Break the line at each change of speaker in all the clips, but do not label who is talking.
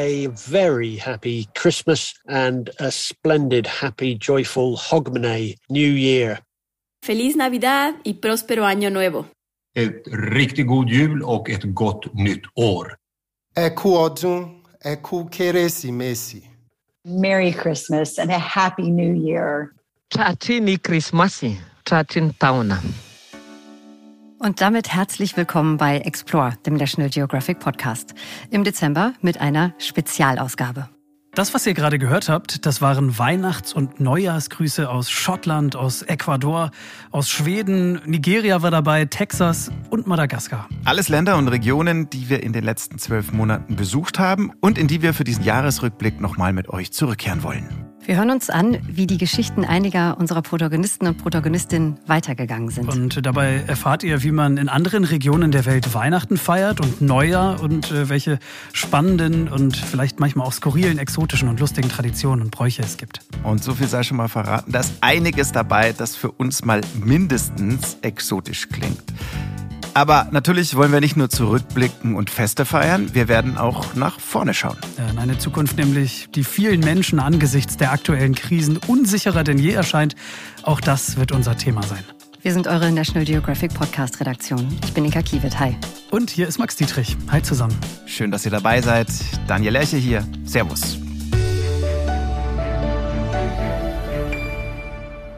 a very happy Christmas and a splendid, happy, joyful Hogmanay New Year.
Feliz Navidad y próspero año nuevo.
Ett riktigt god jul och ett gott nytt år.
Ẹ kú ọdún, ẹ kú kérésìmesì.
Merry Christmas and a Happy New Year.
Tratini Christmasi, Tratin Tauna.
Und damit herzlich willkommen bei Explore, dem National Geographic Podcast. Im Dezember mit einer Spezialausgabe.
Das, was ihr gerade gehört habt, das waren Weihnachts- und Neujahrsgrüße aus Schottland, aus Ecuador, aus Schweden, Nigeria war dabei, Texas und Madagaskar.
Alles Länder und Regionen, die wir in den letzten zwölf Monaten besucht haben und in die wir für diesen Jahresrückblick nochmal mit euch zurückkehren wollen.
Wir hören uns an, wie die Geschichten einiger unserer Protagonisten und Protagonistinnen weitergegangen sind.
Und dabei erfahrt ihr, wie man in anderen Regionen der Welt Weihnachten feiert und Neujahr und äh, welche spannenden und vielleicht manchmal auch skurrilen, exotischen und lustigen Traditionen und Bräuche es gibt.
Und so viel sei schon mal verraten, da ist einiges dabei, das für uns mal mindestens exotisch klingt. Aber natürlich wollen wir nicht nur zurückblicken und Feste feiern, wir werden auch nach vorne schauen.
In eine Zukunft nämlich, die vielen Menschen angesichts der aktuellen Krisen unsicherer denn je erscheint. Auch das wird unser Thema sein.
Wir sind eure National Geographic Podcast Redaktion. Ich bin Inka Kiewit. Hi.
Und hier ist Max Dietrich. Hi zusammen.
Schön, dass ihr dabei seid. Daniel Lerche hier. Servus.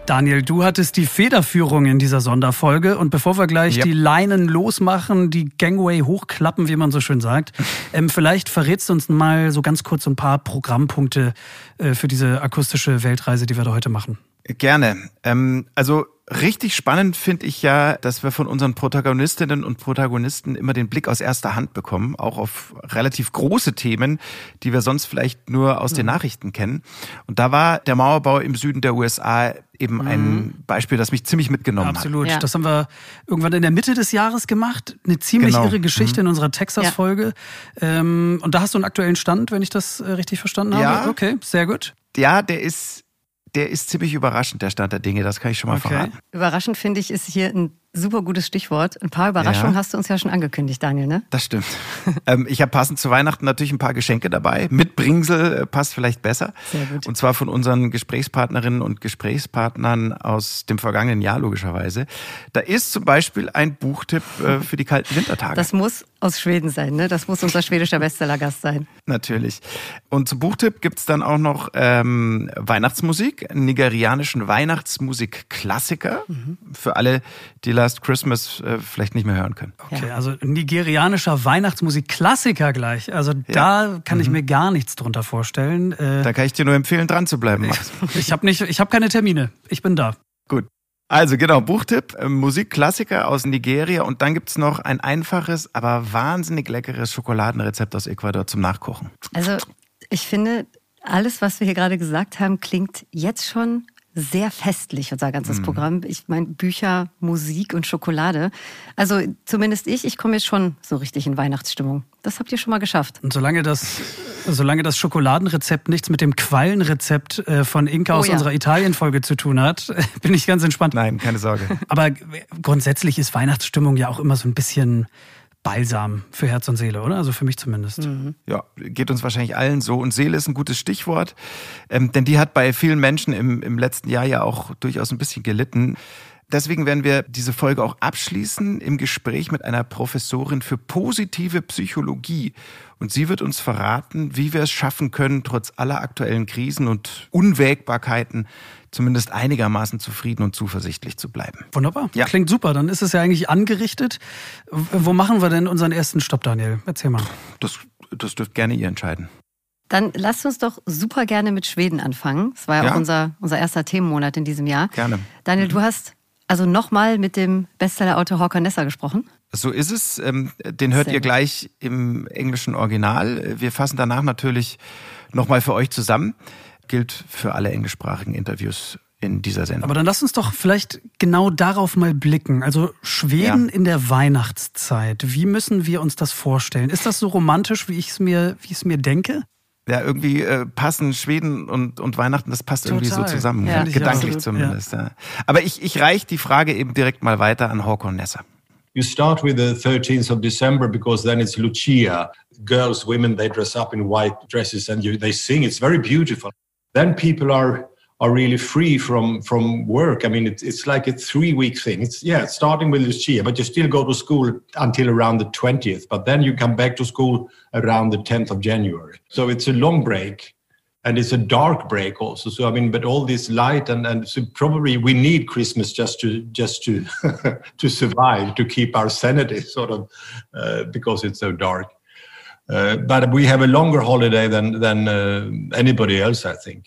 Daniel, du hattest die Federführung in dieser Sonderfolge und bevor wir gleich
Yep.
die Leinen losmachen, die Gangway hochklappen, wie man so schön sagt, ähm, vielleicht verrätst du uns mal so ganz kurz ein paar Programmpunkte äh, für diese akustische Weltreise, die wir da heute machen.
Gerne. Ähm, also richtig spannend finde ich ja, dass wir von unseren Protagonistinnen und Protagonisten immer den Blick aus erster Hand bekommen, auch auf relativ große Themen, die wir sonst vielleicht nur aus den Nachrichten kennen. Und da war der Mauerbau im Süden der USA eben ein Beispiel, das mich ziemlich mitgenommen
Absolut.
Ja.
Das haben wir irgendwann in der Mitte des Jahres gemacht. Eine ziemlich
Genau.
irre Geschichte in unserer Texas-Folge. Ähm, und da hast du einen aktuellen Stand, wenn ich das äh, richtig verstanden habe.
Ja.
Okay, sehr gut.
hat. Ja, der ist, der ist ziemlich überraschend, der Stand der Dinge, das kann ich schon mal
Okay.
verraten.
Überraschend finde ich, ist hier ein super gutes Stichwort. Ein paar Überraschungen
Ja.
hast du uns ja schon angekündigt, Daniel, ne?
Das stimmt. ähm, ich habe passend zu Weihnachten natürlich ein paar Geschenke dabei. Mit Bringsel äh, passt vielleicht besser.
Sehr gut.
Und zwar von unseren Gesprächspartnerinnen und Gesprächspartnern aus dem vergangenen Jahr logischerweise. Da ist zum Beispiel ein Buchtipp äh, für die kalten Wintertage.
Das muss aus Schweden sein, ne? Das muss unser schwedischer Bestsellergast sein.
Natürlich. Und zum Buchtipp gibt's dann auch noch ähm, Weihnachtsmusik, einen nigerianischen Weihnachtsmusik-Klassiker für alle, die Last Christmas äh, vielleicht nicht mehr hören können.
Okay, also nigerianischer Weihnachtsmusik-Klassiker gleich. Also da kann ich mir gar nichts drunter vorstellen. Äh,
Da kann ich dir nur empfehlen, dran zu bleiben, Max.
ich habe nicht, ich habe keine Termine. Ich bin da.
Gut. Also genau, Buchtipp, äh, Musikklassiker aus Nigeria und dann gibt's noch ein einfaches, aber wahnsinnig leckeres Schokoladenrezept aus Ecuador zum Nachkochen.
Also, ich finde, alles, was wir hier gerade gesagt haben, klingt jetzt schon sehr festlich, unser ganzes
Mhm.
Programm. Ich meine, Bücher, Musik und Schokolade. Also, zumindest ich, ich komme jetzt schon so richtig in Weihnachtsstimmung. Das habt ihr schon mal geschafft.
Und solange das, solange das Schokoladenrezept nichts mit dem Quallenrezept äh, von Inka
Oh
aus
ja.
unserer Italien-Folge zu tun hat, bin ich ganz entspannt.
Nein, keine Sorge.
Aber grundsätzlich ist Weihnachtsstimmung ja auch immer so ein bisschen Balsam für Herz und Seele, oder? Also für mich zumindest.
Ja, geht uns wahrscheinlich allen so. Und Seele ist ein gutes Stichwort, ähm, denn die hat bei vielen Menschen im, im letzten Jahr ja auch durchaus ein bisschen gelitten. Deswegen werden wir diese Folge auch abschließen im Gespräch mit einer Professorin für positive Psychologie. Und sie wird uns verraten, wie wir es schaffen können, trotz aller aktuellen Krisen und Unwägbarkeiten zumindest einigermaßen zufrieden und zuversichtlich zu bleiben.
Wunderbar.
Ja.
Klingt super. Dann ist es ja eigentlich angerichtet. Wo machen wir denn unseren ersten Stopp, Daniel? Erzähl mal.
Das, das dürft gerne ihr entscheiden.
Dann lasst uns doch super gerne mit Schweden anfangen. Das war ja,
Ja.
auch unser, unser erster Themenmonat in diesem Jahr.
Gerne.
Daniel, du hast also nochmal mit dem Bestsellerautor Håkan Nessa gesprochen.
So ist es. Ähm, Den hört
Sehr
ihr gleich im englischen Original. Wir fassen danach natürlich nochmal für euch zusammen. Gilt für alle englischsprachigen Interviews in dieser Sendung.
Aber dann lass uns doch vielleicht genau darauf mal blicken. Also Schweden
Ja.
in der Weihnachtszeit. Wie müssen wir uns das vorstellen? Ist das so romantisch, wie ich es mir, wie ich es mir denke?
ja, irgendwie äh, passen Schweden und, und Weihnachten, das passt irgendwie so
Total.
zusammen.
Ja.
Gedanklich
Absolut,
zumindest. Ja. Aber ich, ich reiche die Frage eben direkt mal weiter an Håkon Nesser.
You start with the 13th of December because then it's Lucia. Girls, women, they dress up in white dresses and you, they sing. It's very beautiful. Then people are are really free from from work. I mean, it's it's like a three week thing. It's yeah, starting with Lucia, but you still go to school until around the twentieth. But then you come back to school around the tenth of January. So it's a long break, and it's a dark break also. So I mean, but all this light and and so probably we need Christmas just to just to to survive, to keep our sanity, sort of, uh, because it's so dark. Uh, but we have a longer holiday than than uh, anybody else, I think.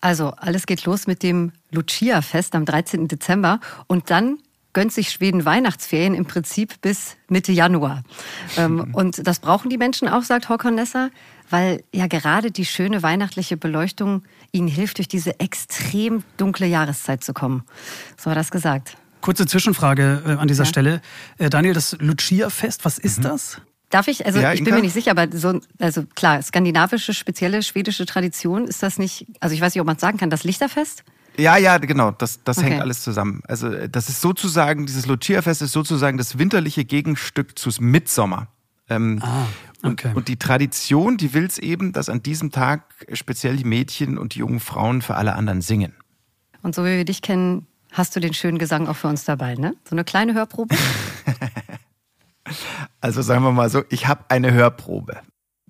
Also, alles geht los mit dem Lucia-Fest am 13. Dezember und dann gönnt sich Schweden Weihnachtsferien im Prinzip bis Mitte Januar. Ähm, und das brauchen die Menschen auch, sagt Håkon Nesser, weil ja gerade die schöne weihnachtliche Beleuchtung ihnen hilft, durch diese extrem dunkle Jahreszeit zu kommen. So hat er das gesagt.
Kurze Zwischenfrage äh, an dieser ja. Stelle. Äh, Daniel, das Lucia-Fest, was ist mhm. das?
Darf ich? Also ja, ich bin mir nicht sicher, aber so, also klar, skandinavische, spezielle schwedische Tradition ist das nicht, also ich weiß nicht, ob man sagen kann, das Lichterfest?
Ja, ja, genau, das, das okay. hängt alles zusammen. Also das ist sozusagen, dieses Lucia-Fest ist sozusagen das winterliche Gegenstück zu Mitsommer. Ähm, ah, okay. und, und die Tradition, die will es eben, dass an diesem Tag speziell die Mädchen und die jungen Frauen für alle anderen singen.
Und so wie wir dich kennen, hast du den schönen Gesang auch für uns dabei, ne? So eine kleine Hörprobe?
Also sagen wir mal so, ich habe eine Hörprobe.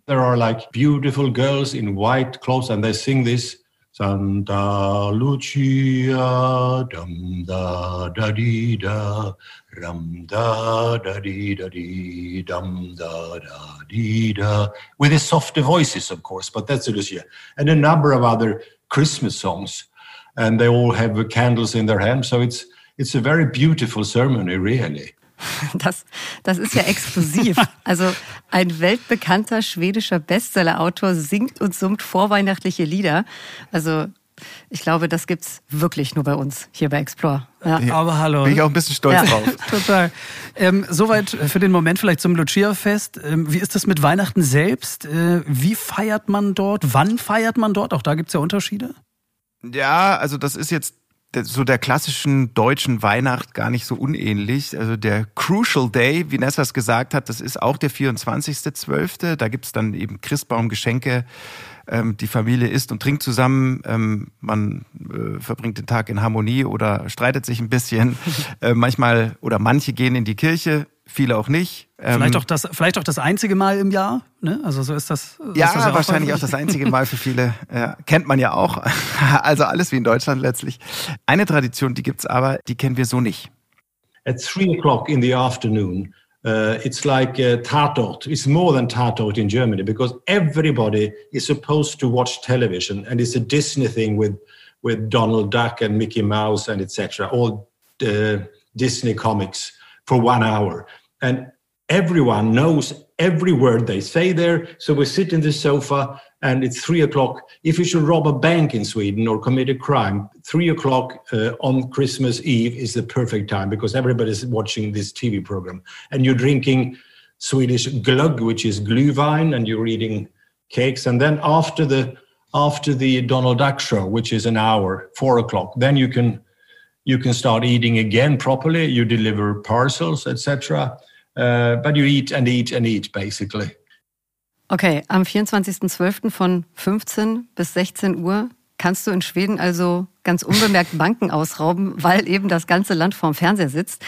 There are like beautiful girls in white clothes and they sing this. Santa Lucia, dum da da di da, ram da da da di, dum da da da, with the softer voices, of course, but that's Lucia, and a number of other Christmas songs, and they all have candles in their hands, so it's it's a very beautiful ceremony, really.
Das, das ist ja exklusiv. Also ein weltbekannter schwedischer Bestsellerautor singt und summt vorweihnachtliche Lieder. Also ich glaube, das gibt's wirklich nur bei uns hier bei Explore.
Ja. Aber hallo.
Bin ich auch ein bisschen stolz ja. drauf.
Total. Ähm, soweit für den Moment vielleicht zum Lucia-Fest. Ähm, wie ist das mit Weihnachten selbst? Äh, wie feiert man dort? Wann feiert man dort? Auch da gibt's ja Unterschiede.
Ja, also das ist jetzt so der klassischen deutschen Weihnacht gar nicht so unähnlich. Also der Crucial Day, wie Nessa es gesagt hat, das ist auch der 24.12. Da gibt's dann eben Christbaumgeschenke. Ähm, die Familie isst und trinkt zusammen. Ähm, man äh, verbringt den Tag in Harmonie oder streitet sich ein bisschen. äh, manchmal oder manche gehen in die Kirche, viele auch nicht.
Vielleicht, ähm, auch das, vielleicht auch das einzige Mal im Jahr, ne? Also so ist das. So
ja,
ist das
ja wahrscheinlich auch, auch das einzige Mal für viele. Ja, kennt man ja auch. also alles wie in Deutschland letztlich. Eine Tradition, die gibt's aber, die kennen wir so nicht.
At three o'clock in the afternoon, uh, it's like uh, Tatort. It's more than Tatort in Germany because everybody is supposed to watch television, and it's a Disney thing with with Donald Duck and Mickey Mouse and etc. All uh, Disney comics for one hour and everyone knows every word they say there. So we sit in the sofa and it's three o'clock. If you should rob a bank in Sweden or commit a crime, three o'clock uh, on Christmas Eve is the perfect time because everybody's watching this TV program and you're drinking Swedish glögg, which is glühwein, and you're eating cakes. And then after the after the Donald Duck show, which is an hour, four o'clock, then you can you can start eating again properly. You deliver parcels, etc. Uh, but you eat and eat and eat, basically.
Okay, am 24.12. von 15 bis 16 Uhr kannst du in Schweden also ganz unbemerkt Banken ausrauben, weil eben das ganze Land vorm Fernseher sitzt.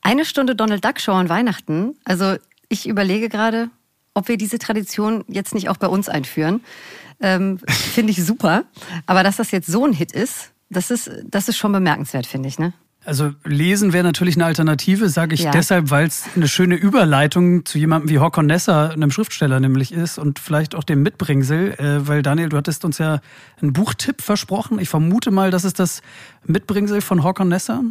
Eine Stunde Donald Duck Show an Weihnachten. Also ich überlege gerade, ob wir diese Tradition jetzt nicht auch bei uns einführen. Ähm, finde ich super. Aber dass das jetzt so ein Hit ist, das ist, das ist schon bemerkenswert, finde ich, ne?
Also lesen wäre natürlich eine Alternative, sage ich ja. deshalb, weil es eine schöne Überleitung zu jemandem wie Håkon Nesser, einem Schriftsteller nämlich ist und vielleicht auch dem Mitbringsel, äh, weil Daniel, du hattest uns ja einen Buchtipp versprochen. Ich vermute mal, das ist das Mitbringsel von Håkon Nesser.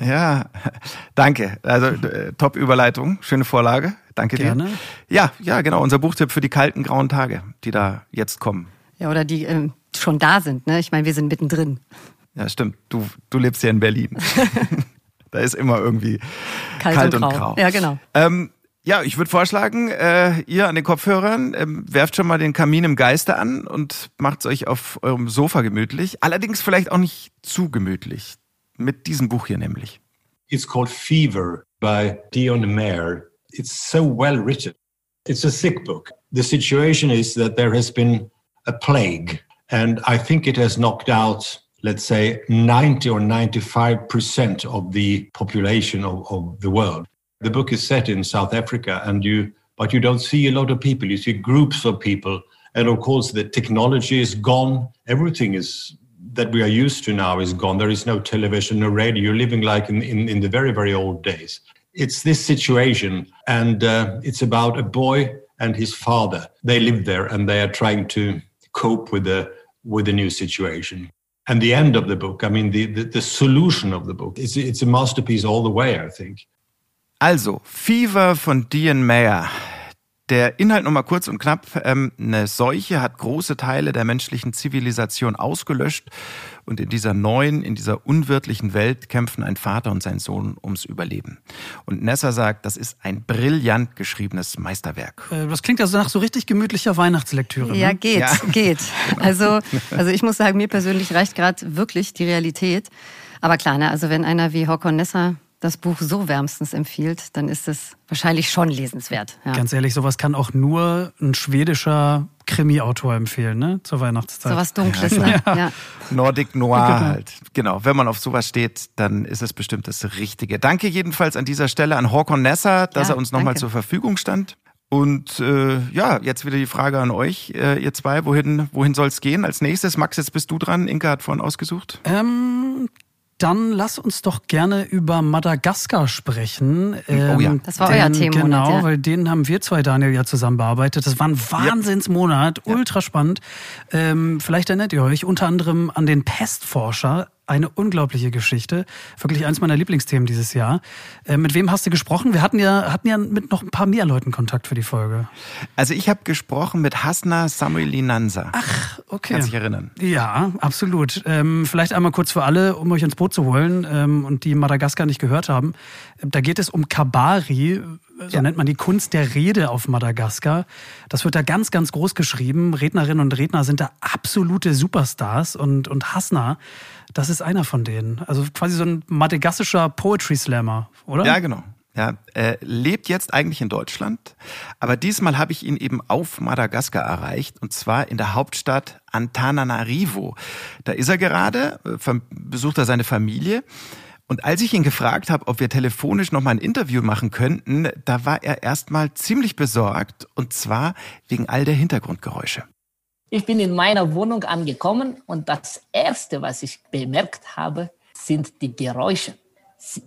Ja, danke. Also äh, top Überleitung, schöne Vorlage. Danke Gerne. dir. Ja, ja, genau, unser Buchtipp für die kalten grauen Tage, die da jetzt kommen.
Ja, oder die äh, schon da sind, ne? Ich meine, wir sind mittendrin.
Ja, stimmt. Du, du lebst ja in Berlin. da ist immer irgendwie kalt, kalt und, und, grau.
Ja, genau.
Ähm, ja, ich würde vorschlagen, äh, ihr an den Kopfhörern ähm, werft schon mal den Kamin im Geiste an und macht euch auf eurem Sofa gemütlich. Allerdings vielleicht auch nicht zu gemütlich. Mit diesem Buch hier nämlich.
It's called Fever by Dion Mayer. It's so well written. It's a thick book. The situation is that there has been a plague, and I think it has knocked out, let's say, 90 or 95% of the population of, of the world. The book is set in South Africa, and you but you don't see a lot of people. You see groups of people, and of course, the technology is gone. Everything is that we are used to now is gone. There is no television, no radio. You're living like in, in, in the very, very old days. It's this situation, and uh, it's about a boy and his father. They live there, and they are trying to cope with the with the new situation. And the end of the book, I mean, the, the, the solution of the book, it's, it's a masterpiece all the way, I think.
Also, Fever von Dean Mayer. Der Inhalt nochmal kurz und knapp. Ähm, eine Seuche hat große Teile der menschlichen Zivilisation ausgelöscht. Und in dieser neuen, in dieser unwirtlichen Welt kämpfen ein Vater und sein Sohn ums Überleben. Und Nessa sagt, das ist ein brillant geschriebenes Meisterwerk.
Äh, das klingt also nach so richtig gemütlicher Weihnachtslektüre. Ne?
Ja, geht, ja. geht. Also, also ich muss sagen, mir persönlich reicht gerade wirklich die Realität. Aber klar, ne, also wenn einer wie Håkon Nessa das Buch so wärmstens empfiehlt, dann ist es wahrscheinlich schon lesenswert.
Ja. Ganz ehrlich, sowas kann auch nur ein schwedischer Krimi-Autor empfehlen, ne? Zur Weihnachtszeit.
Sowas Dunkles, ne?
Ja. ja. Nordic Noir genau. halt. Genau. Wenn man auf sowas steht, dann ist es bestimmt das Richtige. Danke jedenfalls an dieser Stelle an Håkon Nessa, dass ja, er uns nochmal zur Verfügung stand. Und äh, ja, jetzt wieder die Frage an euch, äh, ihr zwei, wohin, wohin soll es gehen als nächstes? Max, jetzt bist du dran. Inka hat vorhin ausgesucht.
Ähm, dann lass uns doch gerne über Madagaskar sprechen.
Ähm, oh ja. Das war denn, euer Thema.
Genau,
ja.
weil den haben wir zwei, Daniel, ja zusammen bearbeitet. Das war ein Wahnsinnsmonat, ja. ultra spannend. Ähm, vielleicht erinnert ihr euch unter anderem an den Pestforscher eine unglaubliche Geschichte. Wirklich eins meiner Lieblingsthemen dieses Jahr. Äh, mit wem hast du gesprochen? Wir hatten ja, hatten ja mit noch ein paar mehr Leuten Kontakt für die Folge.
Also ich habe gesprochen mit Hasna Samuelinansa.
Ach, okay.
Kannst dich erinnern?
Ja, absolut. Ähm, vielleicht einmal kurz für alle, um euch ins Boot zu holen ähm, und die Madagaskar nicht gehört haben. Da geht es um Kabari, so ja. nennt man die Kunst der Rede auf Madagaskar. Das wird da ganz, ganz groß geschrieben. Rednerinnen und Redner sind da absolute Superstars und, und Hasna, das ist einer von denen. Also quasi so ein madagassischer Poetry Slammer, oder?
Ja, genau. Ja, er lebt jetzt eigentlich in Deutschland, aber diesmal habe ich ihn eben auf Madagaskar erreicht und zwar in der Hauptstadt Antananarivo. Da ist er gerade, äh, besucht er seine Familie und als ich ihn gefragt habe, ob wir telefonisch noch mal ein Interview machen könnten, da war er erstmal ziemlich besorgt und zwar wegen all der Hintergrundgeräusche.
Ich bin in meiner Wohnung angekommen und das erste, was ich bemerkt habe, sind die Geräusche.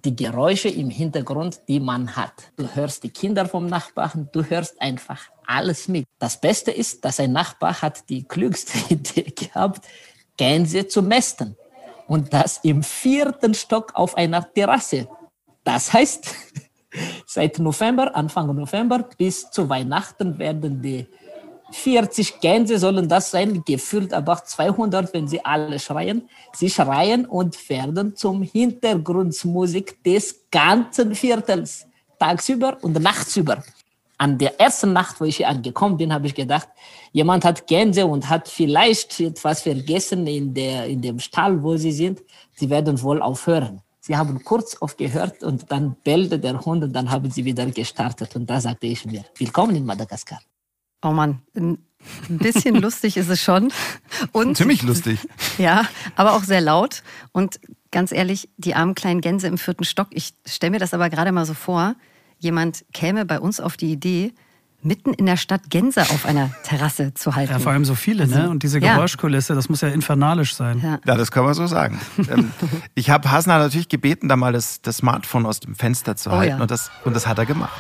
Die Geräusche im Hintergrund, die man hat. Du hörst die Kinder vom Nachbarn, du hörst einfach alles mit. Das Beste ist, dass ein Nachbar hat die klügste Idee gehabt, Gänse zu mästen und das im vierten Stock auf einer Terrasse. Das heißt, seit November, Anfang November bis zu Weihnachten werden die 40 Gänse sollen das sein, gefühlt aber 200, wenn sie alle schreien. Sie schreien und werden zum Hintergrundmusik des ganzen Viertels, tagsüber und nachtsüber an der ersten Nacht, wo ich hier angekommen bin, habe ich gedacht, jemand hat Gänse und hat vielleicht etwas vergessen in, der, in dem Stall, wo sie sind. Sie werden wohl aufhören. Sie haben kurz aufgehört und dann bellte der Hund und dann haben sie wieder gestartet. Und da sagte ich mir, willkommen in Madagaskar.
Oh Mann, ein bisschen lustig ist es schon.
Und, Ziemlich lustig.
Ja, aber auch sehr laut. Und ganz ehrlich, die armen kleinen Gänse im vierten Stock, ich stelle mir das aber gerade mal so vor, jemand käme bei uns auf die Idee, mitten in der Stadt Gänse auf einer Terrasse zu halten.
Ja, vor allem so viele, ne? also, ne? Und diese Geräuschkulisse, ja. das muss ja infernalisch sein.
Ja, ja das kann man so sagen. Ähm, ich habe Hasna natürlich gebeten, da mal das, das Smartphone aus dem Fenster zu oh, halten. Ja. Und, das, und das hat er gemacht.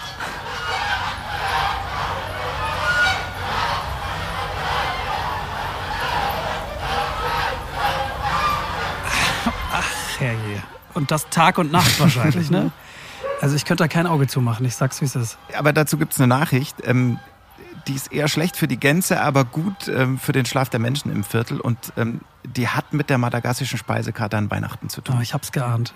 Und das Tag und Nacht wahrscheinlich, ne? Also ich könnte da kein Auge zumachen, ich sag's wie es ist.
Aber dazu gibt's eine Nachricht. Ähm, die ist eher schlecht für die Gänse, aber gut ähm, für den Schlaf der Menschen im Viertel. Und ähm, die hat mit der madagassischen Speisekarte an Weihnachten zu tun.
Oh, ich hab's geahnt.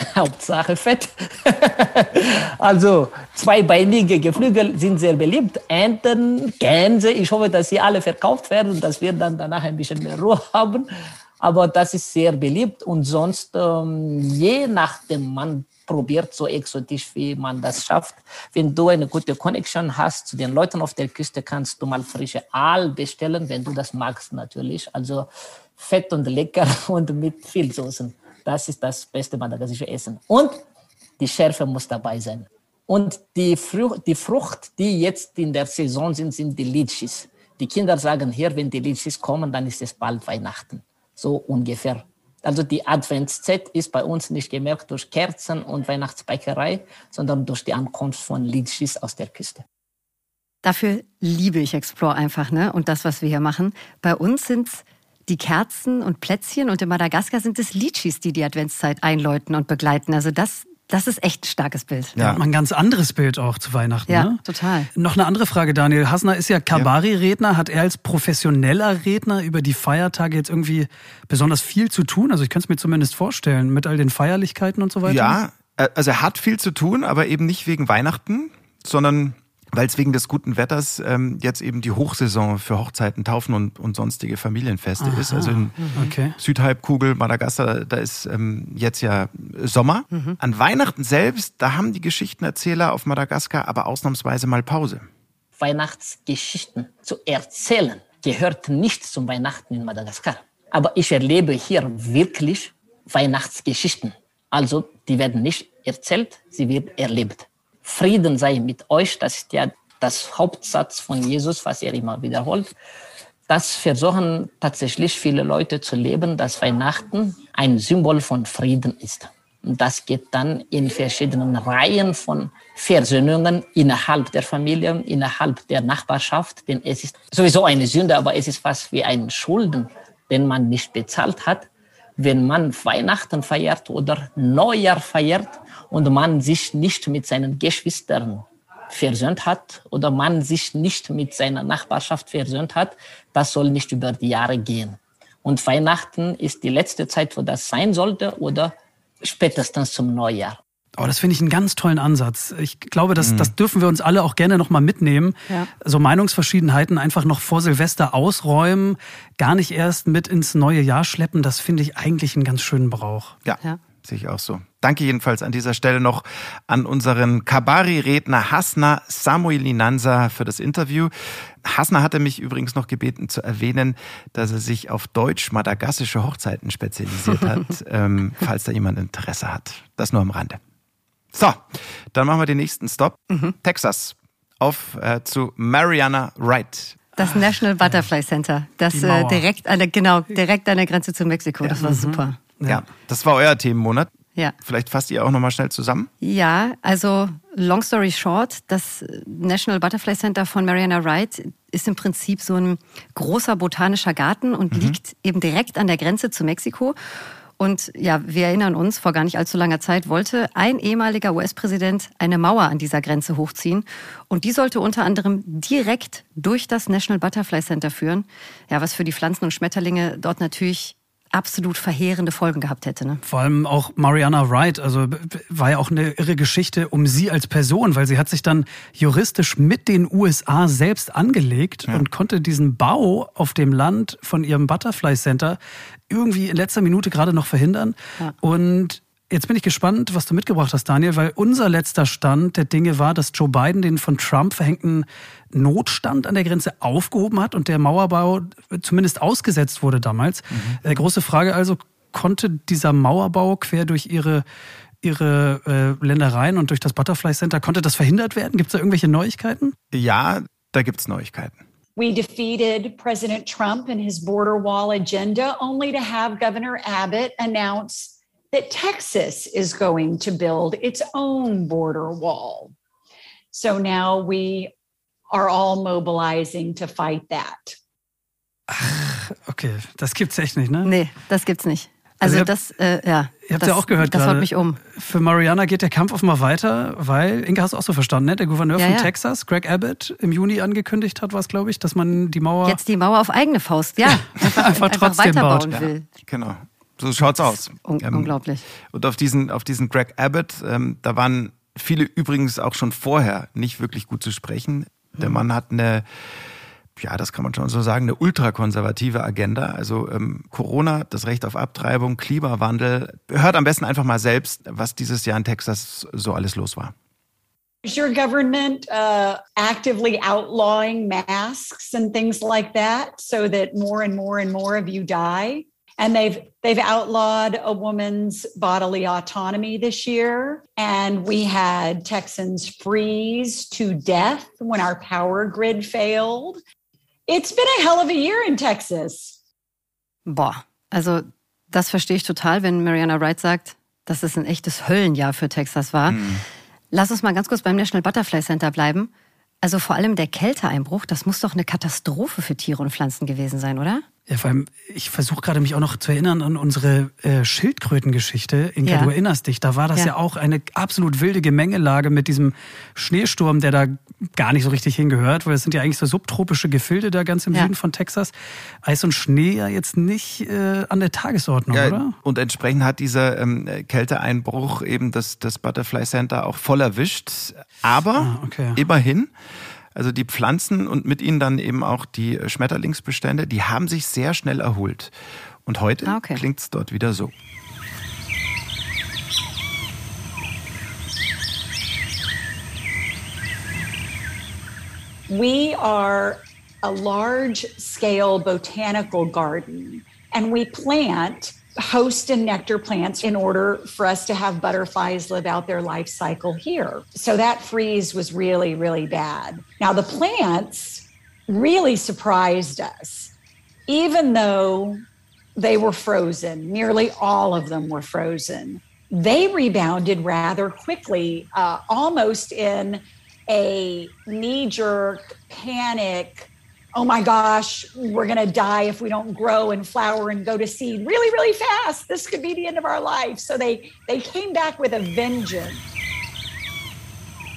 Hauptsache Fett. also zweibeinige Geflügel sind sehr beliebt. Enten, Gänse. Ich hoffe, dass sie alle verkauft werden und dass wir dann danach ein bisschen mehr Ruhe haben. Aber das ist sehr beliebt und sonst, ähm, je nachdem, man probiert, so exotisch wie man das schafft. Wenn du eine gute Connection hast zu den Leuten auf der Küste, kannst du mal frische Aal bestellen, wenn du das magst natürlich. Also fett und lecker und mit viel Soßen. Das ist das beste madagassische Essen. Und die Schärfe muss dabei sein. Und die, Frucht, die Frucht, die jetzt in der Saison sind, sind die Litschis. Die Kinder sagen hier, wenn die Litschis kommen, dann ist es bald Weihnachten. So ungefähr. Also die Adventszeit ist bei uns nicht gemerkt durch Kerzen und Weihnachtsbäckerei, sondern durch die Ankunft von Litschis aus der Küste.
Dafür liebe ich Explore einfach, ne? Und das, was wir hier machen. Bei uns sind es die Kerzen und Plätzchen und in Madagaskar sind es Litschis, die die Adventszeit einläuten und begleiten. Also das das ist echt ein starkes Bild.
Ja, ein ganz anderes Bild auch zu Weihnachten.
Ja,
ne?
total.
Noch eine andere Frage, Daniel. Hasner ist ja Kabari-Redner. Hat er als professioneller Redner über die Feiertage jetzt irgendwie besonders viel zu tun? Also ich könnte es mir zumindest vorstellen, mit all den Feierlichkeiten und so weiter.
Ja, äh, also er hat viel zu tun, aber eben nicht wegen Weihnachten, sondern weil es wegen des guten Wetters ähm, jetzt eben die Hochsaison für Hochzeiten, Taufen und, und sonstige Familienfeste Aha. ist. Also in okay. Südhalbkugel, Madagaskar, da ist ähm, jetzt ja Sommer. Mhm. An Weihnachten selbst, da haben die Geschichtenerzähler auf Madagaskar aber ausnahmsweise mal Pause.
Weihnachtsgeschichten zu erzählen gehört nicht zum Weihnachten in Madagaskar. Aber ich erlebe hier wirklich Weihnachtsgeschichten. Also die werden nicht erzählt, sie werden erlebt. Frieden sei mit euch, das ist ja das Hauptsatz von Jesus, was er immer wiederholt. Das versuchen tatsächlich viele Leute zu leben, dass Weihnachten ein Symbol von Frieden ist. Und das geht dann in verschiedenen Reihen von Versöhnungen innerhalb der Familie, innerhalb der Nachbarschaft. Denn es ist sowieso eine Sünde, aber es ist fast wie ein Schulden, den man nicht bezahlt hat. Wenn man Weihnachten feiert oder Neujahr feiert, und man sich nicht mit seinen Geschwistern versöhnt hat oder man sich nicht mit seiner Nachbarschaft versöhnt hat, das soll nicht über die Jahre gehen. Und Weihnachten ist die letzte Zeit, wo das sein sollte oder spätestens zum Neujahr.
Oh, das finde ich einen ganz tollen Ansatz. Ich glaube, das, mhm. das dürfen wir uns alle auch gerne nochmal mitnehmen. Ja. So Meinungsverschiedenheiten einfach noch vor Silvester ausräumen, gar nicht erst mit ins neue Jahr schleppen, das finde ich eigentlich einen ganz schönen Brauch.
Ja. ja. Sehe ich auch so. Danke jedenfalls an dieser Stelle noch an unseren Kabari-Redner Hasna Samuelinansa für das Interview. Hasna hatte mich übrigens noch gebeten zu erwähnen, dass er sich auf deutsch-madagassische Hochzeiten spezialisiert hat, ähm, falls da jemand Interesse hat. Das nur am Rande. So, dann machen wir den nächsten Stop. Mhm. Texas. Auf äh, zu Mariana Wright.
Das National Butterfly Center, das äh, direkt an der, genau, direkt an der Grenze zu Mexiko. Das war mhm. super.
Ja. ja, das war euer Themenmonat.
Ja.
Vielleicht fasst ihr auch nochmal schnell zusammen?
Ja, also long story short, das National Butterfly Center von Mariana Wright ist im Prinzip so ein großer botanischer Garten und mhm. liegt eben direkt an der Grenze zu Mexiko. Und ja, wir erinnern uns, vor gar nicht allzu langer Zeit wollte ein ehemaliger US-Präsident eine Mauer an dieser Grenze hochziehen. Und die sollte unter anderem direkt durch das National Butterfly Center führen. Ja, was für die Pflanzen und Schmetterlinge dort natürlich absolut verheerende Folgen gehabt hätte. Ne?
Vor allem auch Mariana Wright, also war ja auch eine irre Geschichte um sie als Person, weil sie hat sich dann juristisch mit den USA selbst angelegt ja. und konnte diesen Bau auf dem Land von ihrem Butterfly Center irgendwie in letzter Minute gerade noch verhindern. Ja. Und Jetzt bin ich gespannt, was du mitgebracht hast, Daniel, weil unser letzter Stand der Dinge war, dass Joe Biden den von Trump verhängten Notstand an der Grenze aufgehoben hat und der Mauerbau zumindest ausgesetzt wurde damals. Mhm. Äh, große Frage also, konnte dieser Mauerbau quer durch ihre ihre äh, Ländereien und durch das Butterfly Center, konnte das verhindert werden? Gibt es da irgendwelche Neuigkeiten?
Ja, da gibt es Neuigkeiten.
We defeated President Trump and his border wall agenda only to have Governor Abbott announce that Texas is going to build its own border wall. So now we are all mobilizing to fight that.
Ach, okay, das gibt's echt nicht, ne?
Nee, das gibt's nicht. Also, also das, äh, ja.
Ihr habt ja auch gehört
Das haut mich um.
Für Mariana geht der Kampf offenbar weiter, weil, Inge, hast du auch so verstanden, ne? Der Gouverneur ja, von ja. Texas, Greg Abbott, im Juni angekündigt hat, was glaube ich, dass man die Mauer...
Jetzt die Mauer auf eigene Faust, ja.
Einfach, einfach, einfach trotzdem weiterbauen baut.
will.
Ja, genau. So schaut's aus.
Un ähm, unglaublich.
Und auf diesen, auf diesen Greg Abbott, ähm, da waren viele übrigens auch schon vorher nicht wirklich gut zu sprechen. Der mhm. Mann hat eine ja, das kann man schon so sagen, eine ultrakonservative Agenda. Also ähm, Corona, das Recht auf Abtreibung, Klimawandel. Hört am besten einfach mal selbst, was dieses Jahr in Texas so alles los war.
Is your government uh, actively outlawing masks and things like that so that more and more and more of you die? And they've they've outlawed a woman's bodily autonomy this year. And we had Texans freeze to death when our power grid failed. It's been a hell of a year in Texas.
Boah, also das verstehe ich total, wenn Mariana Wright sagt, dass es ein echtes Höllenjahr für Texas war. Mhm. Lass uns mal ganz kurz beim National Butterfly Center bleiben. Also vor allem der Kälteeinbruch, das muss doch eine Katastrophe für Tiere und Pflanzen gewesen sein, oder?
Ja, vor allem, ich versuche gerade mich auch noch zu erinnern an unsere äh, Schildkrötengeschichte. Inka, ja. du erinnerst dich, da war das ja. ja. auch eine absolut wilde Gemengelage mit diesem Schneesturm, der da gar nicht so richtig hingehört, weil es sind ja eigentlich so subtropische Gefilde da ganz im ja. Süden von Texas. Eis und Schnee ja jetzt nicht äh, an der Tagesordnung, ja, oder?
Und entsprechend hat dieser ähm, Kälteeinbruch eben das, das Butterfly Center auch voll erwischt. Aber ah, okay. immerhin also die Pflanzen und mit ihnen dann eben auch die Schmetterlingsbestände, die haben sich sehr schnell erholt. Und heute ah, okay. klingt es dort wieder so.
We are a large scale botanical garden and we plant host and nectar plants in order for us to have butterflies live out their life cycle here. So that freeze was really, really bad. Now, the plants really surprised us, even though they were frozen, nearly all of them were frozen. They rebounded rather quickly, uh, almost in a knee jerk panic oh my gosh, we're going to die if we don't grow and flower and go to seed really, really fast. This could be the end of our life. So they, they came back with a vengeance.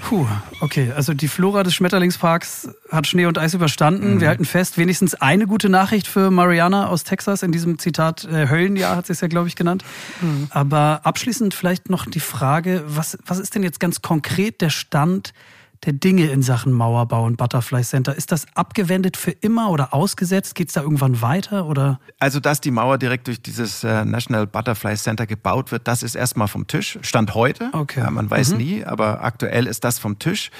Puh, okay. Also die Flora des Schmetterlingsparks hat Schnee und Eis überstanden. Mhm. Wir halten fest, wenigstens eine gute Nachricht für Mariana aus Texas. In diesem Zitat äh, Höllenjahr hat sie es ja, glaube ich, genannt. Mhm. Aber abschließend vielleicht noch die Frage, was, was ist denn jetzt ganz konkret der Stand der Dinge in Sachen Mauerbau und Butterfly Center? Ist das abgewendet für immer oder ausgesetzt? Geht es da irgendwann weiter? Oder?
Also, dass die Mauer direkt durch dieses äh, National Butterfly Center gebaut wird, das ist erstmal vom Tisch. Stand heute. Okay. Ja, man weiß mhm. nie, aber aktuell ist das vom Tisch.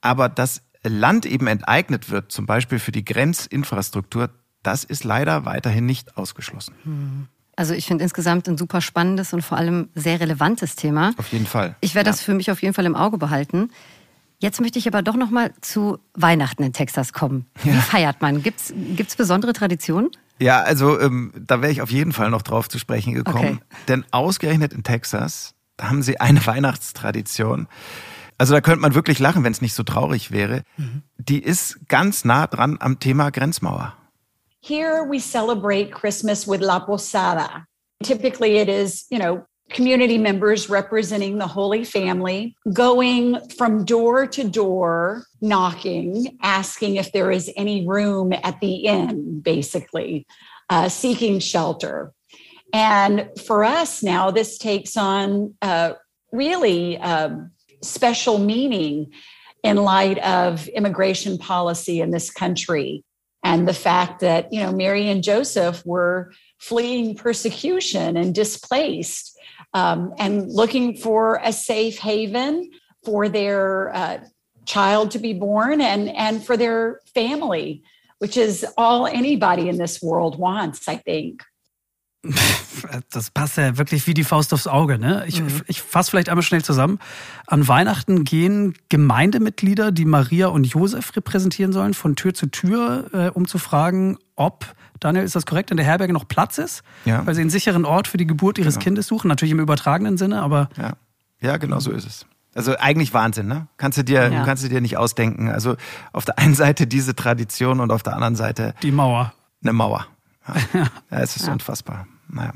Aber dass Land eben enteignet wird, zum Beispiel für die Grenzinfrastruktur, das ist leider weiterhin nicht ausgeschlossen.
Mhm. Also ich finde insgesamt ein super spannendes und vor allem sehr relevantes Thema.
Auf jeden Fall.
Ich werde ja. das für mich auf jeden Fall im Auge behalten. Jetzt möchte ich aber doch noch mal zu Weihnachten in Texas kommen. Wie ja. feiert man? Gibt es besondere Traditionen?
Ja, also ähm, da wäre ich auf jeden Fall noch drauf zu sprechen gekommen. Okay. Denn ausgerechnet in Texas, da haben sie eine Weihnachtstradition. Also da könnte man wirklich lachen, wenn es nicht so traurig wäre. Mhm. Die ist ganz nah dran am Thema Grenzmauer.
Here we celebrate Christmas with La Posada. Typically it is, you know, community members representing the Holy Family going from door to door, knocking, asking if there is any room at the inn, basically, uh, seeking shelter. And for us now, this takes on uh, really um, special meaning in light of immigration policy in this country and the fact that, you know, Mary and Joseph were fleeing persecution and displaced um, and looking for a safe haven for their uh, child to be born and, and for their family, which is all anybody in this world wants, I think.
Das passt ja wirklich wie die Faust aufs Auge. Ne? Ich, mhm. ich fasse vielleicht einmal schnell zusammen. An Weihnachten gehen Gemeindemitglieder, die Maria und Josef repräsentieren sollen, von Tür zu Tür, äh, um zu fragen, ob Daniel, ist das korrekt, in der Herberge noch Platz ist? Ja. Weil sie einen sicheren Ort für die Geburt ihres genau. Kindes suchen, natürlich im übertragenen Sinne, aber.
Ja, ja genau so ist es. Also eigentlich Wahnsinn, ne? Kannst du dir, ja. kannst du dir nicht ausdenken. Also auf der einen Seite diese Tradition und auf der anderen Seite.
Die Mauer.
Eine Mauer. Ja, ja es ist unfassbar. Naja.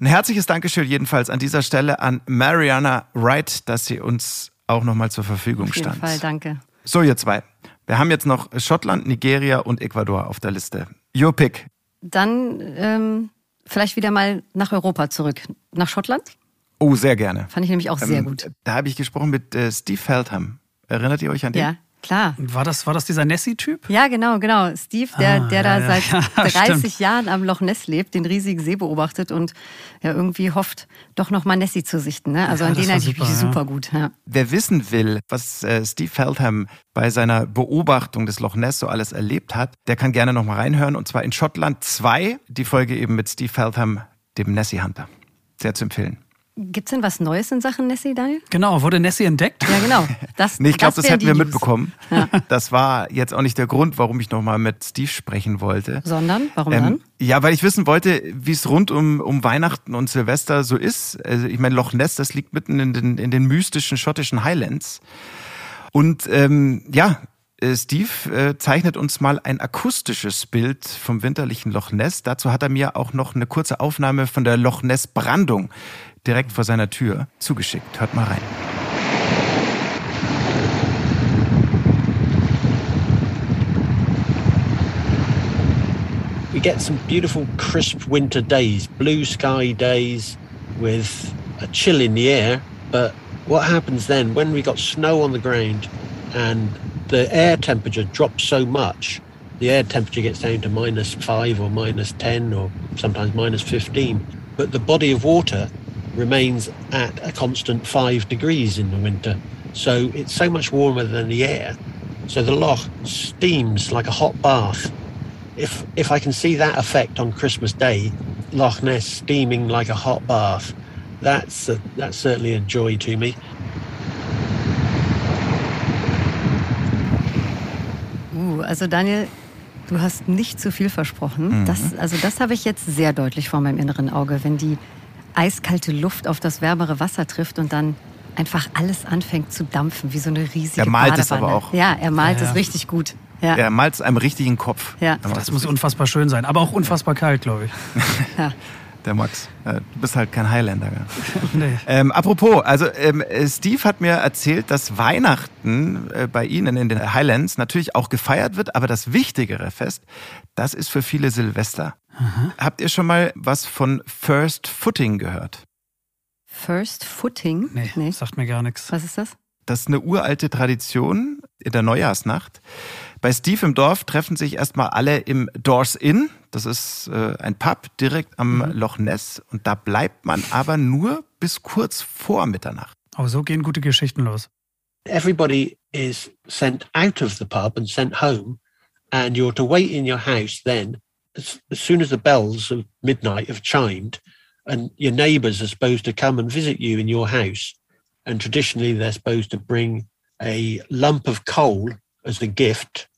Ein herzliches Dankeschön jedenfalls an dieser Stelle an Mariana Wright, dass sie uns auch nochmal zur Verfügung stand. Auf jeden
stand. Fall, danke.
So, ihr zwei. Wir haben jetzt noch Schottland, Nigeria und Ecuador auf der Liste. Your pick.
Dann ähm, vielleicht wieder mal nach Europa zurück. Nach Schottland?
Oh, sehr gerne.
Fand ich nämlich auch sehr ähm, gut.
Da habe ich gesprochen mit äh, Steve Feldham. Erinnert ihr euch an den?
Ja, Klar.
War das, war das dieser Nessie-Typ?
Ja, genau, genau. Steve, der,
Ah,
der da
ja,
seit
ja.
30
Stimmt.
Jahren am Loch Ness lebt, den riesigen See beobachtet und ja irgendwie hofft, doch nochmal Nessie zu sichten. Ne? Also
Ja,
an den erinnere ich mich
super, ja.
gut. Ja.
Wer wissen will, was äh, Steve Feldham bei seiner Beobachtung des Loch Ness so alles erlebt hat, der kann gerne noch mal reinhören. Und zwar in Schottland 2, die Folge eben mit Steve Feldham, dem Nessie Hunter. Sehr zu empfehlen.
Gibt's denn was Neues in Sachen Nessie, Daniel?
Genau, wurde Nessie entdeckt?
Ja, genau. Das,
Nee, ich glaube, das,
wären
hätten wir
News.
mitbekommen. Das war jetzt auch nicht der Grund, warum ich noch mal mit Steve sprechen wollte.
Sondern, warum
Ähm,
dann?
Ja, weil ich wissen wollte, wie es rund um, um Weihnachten und Silvester so ist. Also ich meine, Loch Ness, das liegt mitten in den, in den mystischen schottischen Highlands. Und ähm, ja, äh, Steve äh, zeichnet uns mal ein akustisches Bild vom winterlichen Loch Ness. Dazu hat er mir auch noch eine kurze Aufnahme von der Loch Ness Brandung direkt vor seiner Tür zugeschickt. Hört mal rein.
we get some beautiful crisp winter days, blue sky days with a chill in the air. But what happens then when we got snow on the ground and the air temperature drops so much, the air temperature gets down to minus five or minus 10 or sometimes minus 15. But the body of water remains at a constant five degrees in the winter. So it's so much warmer than the air. So the loch steams like a hot bath if if I can see that effect on Christmas Day, Loch Ness steaming like a hot bath, that's a, that's certainly a joy to me.
Uh, also Daniel, du hast nicht zu viel versprochen.
Mhm.
Das, also das habe ich jetzt sehr deutlich vor meinem inneren Auge, wenn die eiskalte Luft auf das wärmere Wasser trifft und dann einfach alles anfängt zu dampfen, wie so eine riesige
Er malt es
Badewanne.
aber auch.
Ja, er malt
Ja, ja.
es richtig gut. Ja.
Er malt es einem richtigen Kopf.
Ja.
Das
es
muss unfassbar schön sein, aber auch unfassbar kalt, glaube ich.
ja.
Der Max. Äh, Du bist halt kein Highlander. Gell?
Nee.
Ähm, apropos, also ähm, äh, Steve hat mir erzählt, dass Weihnachten äh, bei Ihnen in den Highlands natürlich auch gefeiert wird, aber das wichtigere Fest, das ist für viele Silvester. Habt ihr schon mal was von First Footing gehört?
First Footing?
Nee, sagt mir gar nichts.
Was ist das?
Das ist eine uralte Tradition in der Neujahrsnacht. Bei Steve im Dorf treffen sich erstmal alle im Doors Inn. Das ist äh, ein Pub direkt am Loch Ness. Und da bleibt man aber nur bis kurz vor Mitternacht.
Aber so gehen gute Geschichten los.
Everybody is sent out of the pub and sent home, and you're to wait in your house then as, soon as the bells of midnight have chimed, and your neighbours are supposed to come and visit you in your house. And traditionally, they're supposed to bring a lump of coal as a gift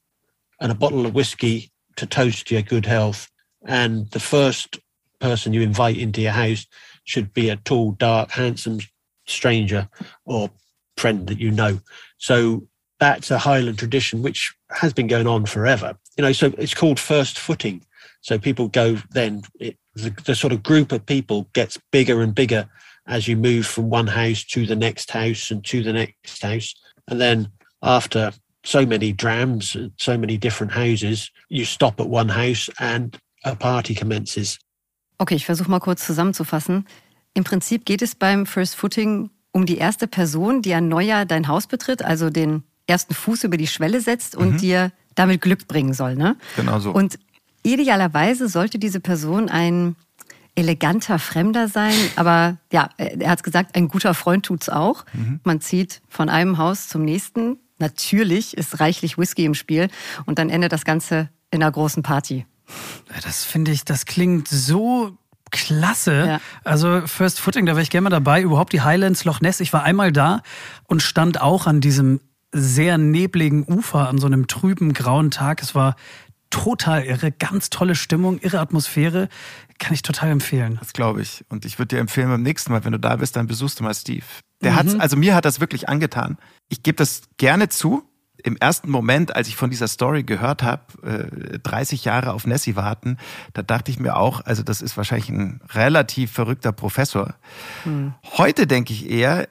and a bottle of whiskey to toast your good health. And the first person you invite into your house should be a tall, dark, handsome stranger or friend that you know. So that's a Highland tradition which has been going on forever. You know, so it's called first footing. So people go then it, the, the sort of group of people gets bigger and bigger as you move from one house to the next house and to the next house. And then after so many drams, and so many different houses, you stop at one house and a party commences.
Okay, ich versuche mal kurz zusammenzufassen. Im Prinzip geht es beim First Footing um die erste Person, die an Neujahr dein Haus betritt, also den ersten Fuß über die Schwelle setzt und
Mhm.
dir damit Glück bringen soll. Ne?
Genau so.
Und idealerweise sollte diese Person ein eleganter Fremder sein, aber ja, er hat gesagt, ein guter Freund tut's auch.
Mhm.
Man zieht von einem Haus zum nächsten. Natürlich ist reichlich Whisky im Spiel und dann endet das Ganze in einer großen Party.
Das finde ich, das klingt so klasse.
Ja.
Also First Footing, da wäre ich gerne mal dabei. Überhaupt die Highlands, Loch Ness. Ich war einmal da und stand auch an diesem sehr nebligen Ufer an so einem trüben grauen Tag. Es war total irre, ganz tolle Stimmung, irre Atmosphäre. Kann ich total empfehlen.
Das glaube ich. Und ich würde dir empfehlen, beim nächsten Mal, wenn du da bist, dann besuchst du mal Steve. Der
Mhm.
hat's, also mir hat das wirklich angetan. Ich gebe das gerne zu. Im ersten Moment, als ich von dieser Story gehört habe, äh, 30 Jahre auf Nessie warten, da dachte ich mir auch, also das ist wahrscheinlich ein relativ verrückter Professor.
Hm.
Heute denke ich eher,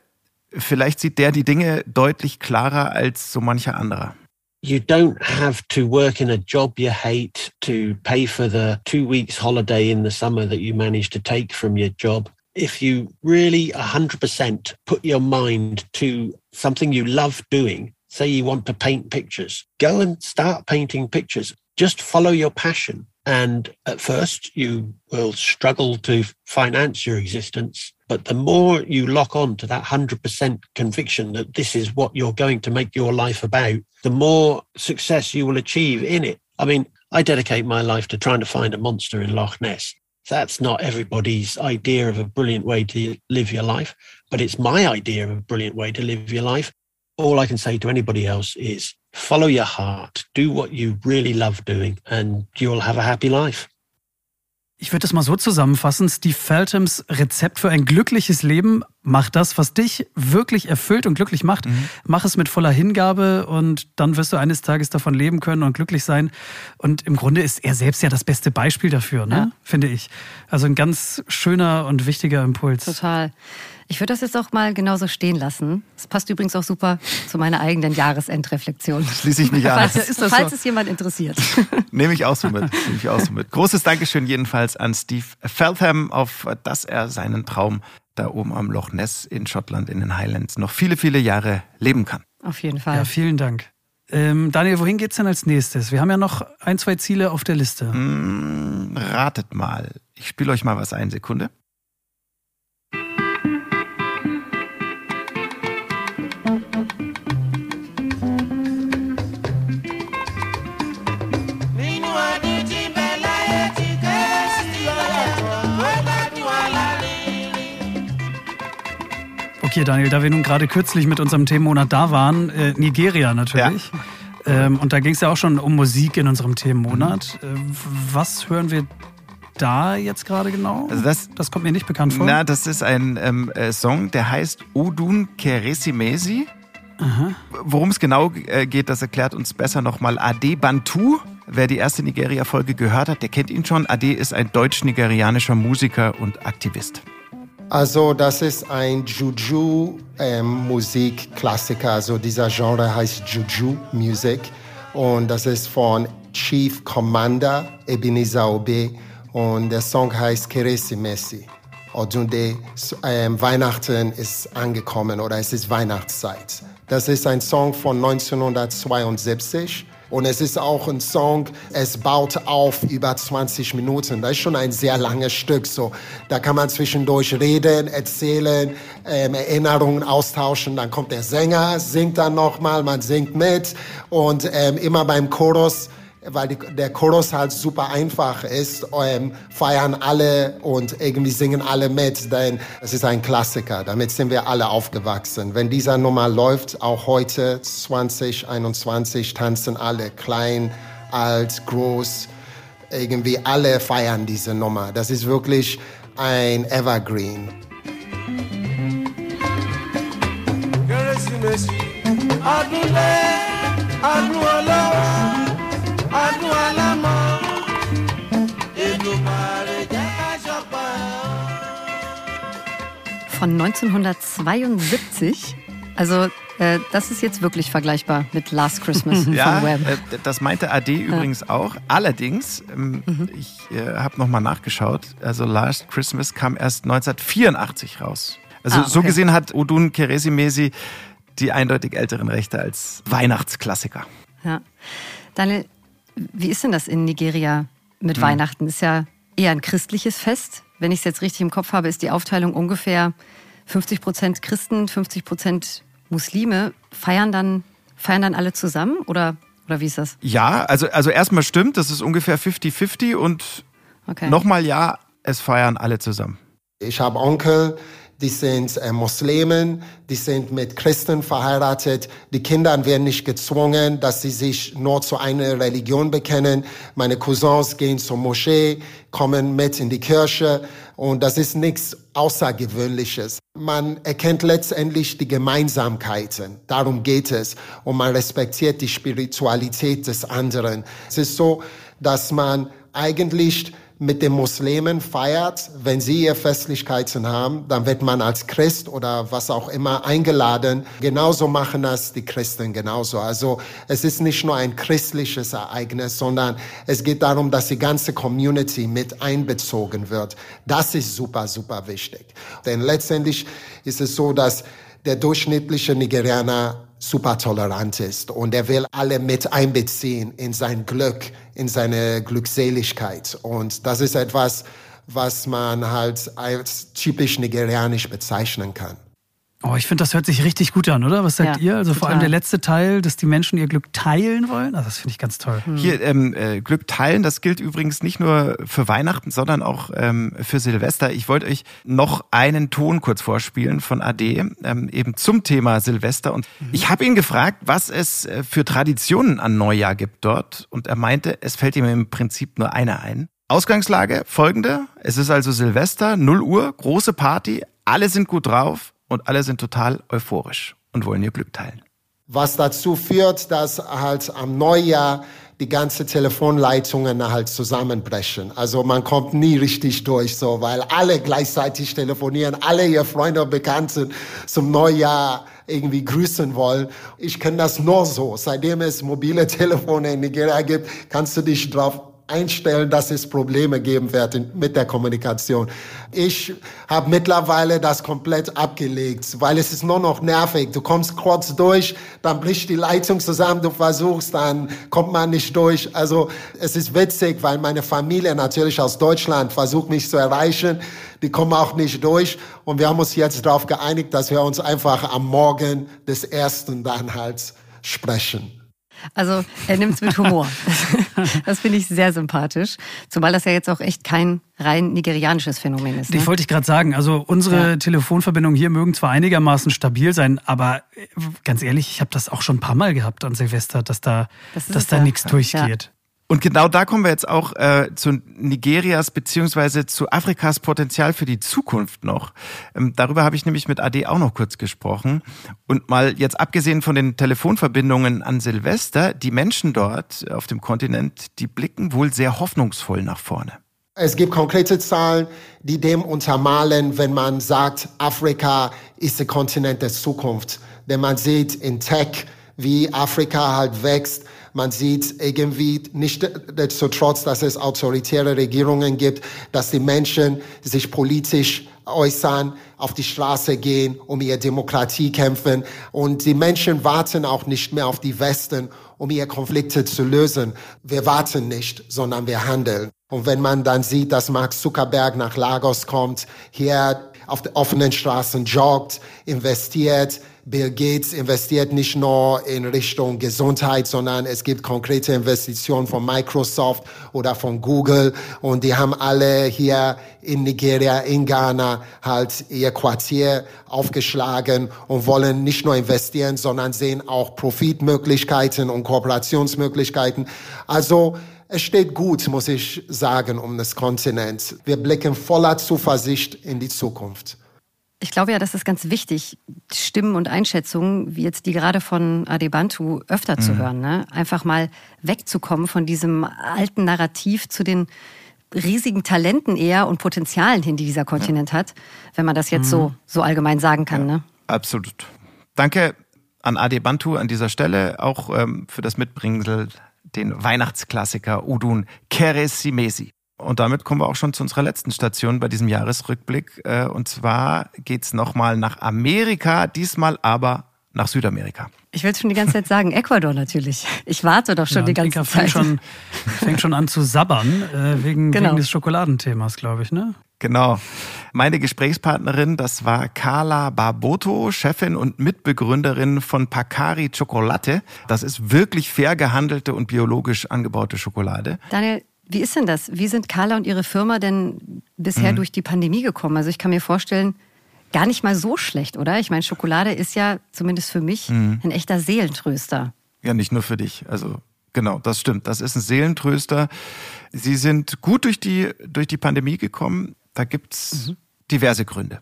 vielleicht sieht der die Dinge deutlich klarer als so mancher anderer.
You don't have to work in a job you hate to pay for the two weeks holiday in the summer that you manage to take from your job. If you really 100% put your mind to something you love doing, say you want to paint pictures, go and start painting pictures. Just follow your passion. And at first, you will struggle to finance your existence. But the more you lock on to that 100% conviction that this is what you're going to make your life about, the more success you will achieve in it. I mean, I dedicate my life to trying to find a monster in Loch Ness. That's not everybody's idea of a brilliant way to live your life, but it's my idea of a brilliant way to live your life. All I can say to anybody else is follow your heart, do what you really love doing, and you'll have a happy life.
Ich würde es mal so zusammenfassen. Steve Felthams Rezept für ein glückliches Leben. Mach das, was dich wirklich erfüllt und glücklich macht. Mhm. Mach es mit voller Hingabe und dann wirst du eines Tages davon leben können und glücklich sein. Und im Grunde ist er selbst ja das beste Beispiel dafür, ne? Ja. finde ich. Also ein ganz schöner und wichtiger Impuls.
Total. Ich würde das jetzt auch mal genauso stehen lassen. Es passt übrigens auch super zu meiner eigenen Jahresendreflexion.
Schließe ich mich an.
Falls, es, falls so? es jemand interessiert.
Nehme ich auch so mit. Nehme ich auch so mit. Großes Dankeschön jedenfalls an Steve Feltham, auf dass er seinen Traum da oben am Loch Ness in Schottland in den Highlands noch viele, viele Jahre leben kann.
Auf jeden Fall.
Ja, vielen Dank. Ähm, Daniel, wohin geht's denn als nächstes? Wir haben ja noch ein, zwei Ziele auf der Liste.
Mm, ratet mal. Ich spiele euch mal was ein. Sekunde.
Okay, Daniel, da wir nun gerade kürzlich mit unserem Themenmonat da waren, äh, Nigeria natürlich. Ja. Ähm, und da ging es ja auch schon um Musik in unserem Themenmonat. Mhm. Äh, was hören wir da jetzt gerade genau?
Also das,
das kommt mir nicht bekannt vor.
Na, das ist ein ähm, äh, Song, der heißt Odun Keresimesi. Worum es genau äh, geht, das erklärt uns besser nochmal Ade Bantu. Wer die erste Nigeria-Folge gehört hat, der kennt ihn schon. Ade ist ein deutsch-nigerianischer Musiker und Aktivist.
Also das ist ein Juju-Musikklassiker. Ähm, also dieser Genre heißt Juju-Musik. Und das ist von Chief Commander Ebenezer Obe. Und der Song heißt Keresimesi. Und ähm, Weihnachten ist angekommen oder es ist Weihnachtszeit. Das ist ein Song von 1972. Und es ist auch ein Song, es baut auf über 20 Minuten. Das ist schon ein sehr langes Stück. So, da kann man zwischendurch reden, erzählen, ähm, Erinnerungen austauschen. Dann kommt der Sänger, singt dann nochmal, man singt mit. Und ähm, immer beim Chorus weil die, der Chorus halt super einfach ist, ähm, feiern alle und irgendwie singen alle mit, denn es ist ein Klassiker. Damit sind wir alle aufgewachsen. Wenn dieser Nummer läuft, auch heute 2021, tanzen alle, klein, alt, groß, irgendwie alle feiern diese Nummer. Das ist wirklich ein Evergreen. Kérésìmesì ọdún.
Von 1972. Also äh, das ist jetzt wirklich vergleichbar mit Last Christmas
ja,
von Wham.
Äh, das meinte AD übrigens auch. Allerdings, ähm, mhm. ich äh, habe nochmal nachgeschaut, also Last Christmas kam erst 1984 raus. Also ah, okay. so gesehen hat Odun Keresimesi die eindeutig älteren Rechte als Weihnachtsklassiker.
Ja. Daniel, wie ist denn das in Nigeria mit hm. Weihnachten? Ist ja eher ein christliches Fest. Wenn ich es jetzt richtig im Kopf habe, ist die Aufteilung ungefähr 50 Prozent Christen, 50 Prozent Muslime. Feiern dann, feiern dann alle zusammen oder, oder wie ist das?
Ja, also, also erstmal stimmt, das ist ungefähr 50-50 und okay. nochmal ja, es feiern alle zusammen.
Ich habe Onkel, die sind äh, Muslimen, die sind mit Christen verheiratet. Die Kinder werden nicht gezwungen, dass sie sich nur zu einer Religion bekennen. Meine Cousins gehen zur Moschee, kommen mit in die Kirche und das ist nichts Außergewöhnliches. Man erkennt letztendlich die Gemeinsamkeiten. Darum geht es. Und man respektiert die Spiritualität des anderen. Es ist so, dass man eigentlich mit den Muslimen feiert, wenn sie ihre Festlichkeiten haben, dann wird man als Christ oder was auch immer eingeladen. Genauso machen das die Christen genauso. Also es ist nicht nur ein christliches Ereignis, sondern es geht darum, dass die ganze Community mit einbezogen wird. Das ist super, super wichtig. Denn letztendlich ist es so, dass der durchschnittliche Nigerianer super tolerant ist und er will alle mit einbeziehen in sein Glück, in seine Glückseligkeit. Und das ist etwas, was man halt als typisch nigerianisch bezeichnen kann.
Oh, ich finde, das hört sich richtig gut an, oder? Was sagt ja, ihr? Also total. vor allem der letzte Teil, dass die Menschen ihr Glück teilen wollen. Also das finde ich ganz toll.
Hm. Hier, ähm, äh, Glück teilen, das gilt übrigens nicht nur für Weihnachten, sondern auch ähm, für Silvester. Ich wollte euch noch einen Ton kurz vorspielen von AD, ähm, eben zum Thema Silvester. Und mhm. ich habe ihn gefragt, was es äh, für Traditionen an Neujahr gibt dort. Und er meinte, es fällt ihm im Prinzip nur eine ein. Ausgangslage folgende. Es ist also Silvester, 0 Uhr, große Party, alle sind gut drauf und alle sind total euphorisch und wollen ihr Glück teilen.
Was dazu führt, dass halt am Neujahr die ganze Telefonleitungen halt zusammenbrechen. Also man kommt nie richtig durch, so, weil alle gleichzeitig telefonieren, alle ihr Freunde und Bekannten zum Neujahr irgendwie grüßen wollen. Ich kenne das nur so. Seitdem es mobile Telefone in Nigeria gibt, kannst du dich drauf einstellen, dass es Probleme geben wird mit der Kommunikation. Ich habe mittlerweile das komplett abgelegt, weil es ist nur noch nervig. Du kommst kurz durch, dann bricht die Leitung zusammen, du versuchst, dann kommt man nicht durch. Also es ist witzig, weil meine Familie natürlich aus Deutschland versucht mich zu erreichen. Die kommen auch nicht durch. Und wir haben uns jetzt darauf geeinigt, dass wir uns einfach am Morgen des ersten dann halt sprechen.
Also er nimmt es mit Humor. Das, finde ich sehr sympathisch. Zumal das ja jetzt auch echt kein rein nigerianisches Phänomen ist.
Ne? Ich wollte ich gerade sagen, also unsere ja. Telefonverbindungen hier mögen zwar einigermaßen stabil sein, aber äh, ganz ehrlich, ich habe das auch schon ein paar Mal gehabt an Silvester, dass da, das dass da ja. nichts durchgeht. Ja.
Und genau da kommen wir jetzt auch äh, zu Nigerias beziehungsweise zu Afrikas Potenzial für die Zukunft noch. Ähm, darüber habe ich nämlich mit AD auch noch kurz gesprochen. Und mal jetzt abgesehen von den Telefonverbindungen an Silvester, die Menschen dort auf dem Kontinent, die blicken wohl sehr hoffnungsvoll nach vorne.
Es gibt konkrete Zahlen, die dem untermalen, wenn man sagt, Afrika ist der Kontinent der Zukunft. Denn man sieht in Tech, wie Afrika halt wächst man sieht irgendwie nicht so trotz, dass es autoritäre Regierungen gibt, dass die Menschen sich politisch äußern, auf die Straße gehen, um ihre Demokratie kämpfen. Und die Menschen warten auch nicht mehr auf die Westen, um ihre Konflikte zu lösen. Wir warten nicht, sondern wir handeln. Und wenn man dann sieht, dass Mark Zuckerberg nach Lagos kommt, hier auf den offenen Straßen joggt, investiert, Bill Gates investiert nicht nur in Richtung Gesundheit, sondern es gibt konkrete Investitionen von Microsoft oder von Google und die haben alle hier in Nigeria, in Ghana halt ihr Quartier aufgeschlagen und wollen nicht nur investieren, sondern sehen auch Profitmöglichkeiten und Kooperationsmöglichkeiten. Also es steht gut, muss ich sagen, um das Kontinent. Wir blicken voller Zuversicht in die Zukunft.
Ich glaube ja, das ist ganz wichtig, Stimmen und Einschätzungen, wie jetzt die gerade von Adebantu, öfter mhm. zu hören. Ne? Einfach mal wegzukommen von diesem alten Narrativ zu den riesigen Talenten eher und Potenzialen hin, die dieser Kontinent ja. hat, wenn man das jetzt mhm. so, so allgemein sagen kann. Ja, ne?
Absolut. Danke an Adebantu an dieser Stelle, auch ähm, für das Mitbringsel, den Weihnachtsklassiker Udun Keresimesi. Und damit kommen wir auch schon zu unserer letzten Station bei diesem Jahresrückblick. Äh, und zwar geht's nochmal nach Amerika, diesmal aber nach Südamerika.
Ich will es schon die ganze Zeit sagen, Ecuador natürlich. Ich warte doch schon ja, die ganze Inka Zeit.
Fängt schon, fängt schon an zu sabbern, äh, wegen, genau. wegen des Schokoladenthemas, glaube ich, ne?
Genau. Meine Gesprächspartnerin, das war Carla Barboto, Chefin und Mitbegründerin von Pacari Chocolate. Das ist wirklich fair gehandelte und biologisch angebaute Schokolade.
Daniel, wie ist denn das? Wie sind Carla und ihre Firma denn bisher mhm. durch die Pandemie gekommen? Also ich kann mir vorstellen, gar nicht mal so schlecht, oder? Ich meine, Schokolade ist ja zumindest für mich mhm. ein echter Seelentröster.
Ja, nicht nur für dich. Also genau, das stimmt. Das ist ein Seelentröster. Sie sind gut durch die, durch die Pandemie gekommen. Da gibt's mhm. diverse Gründe.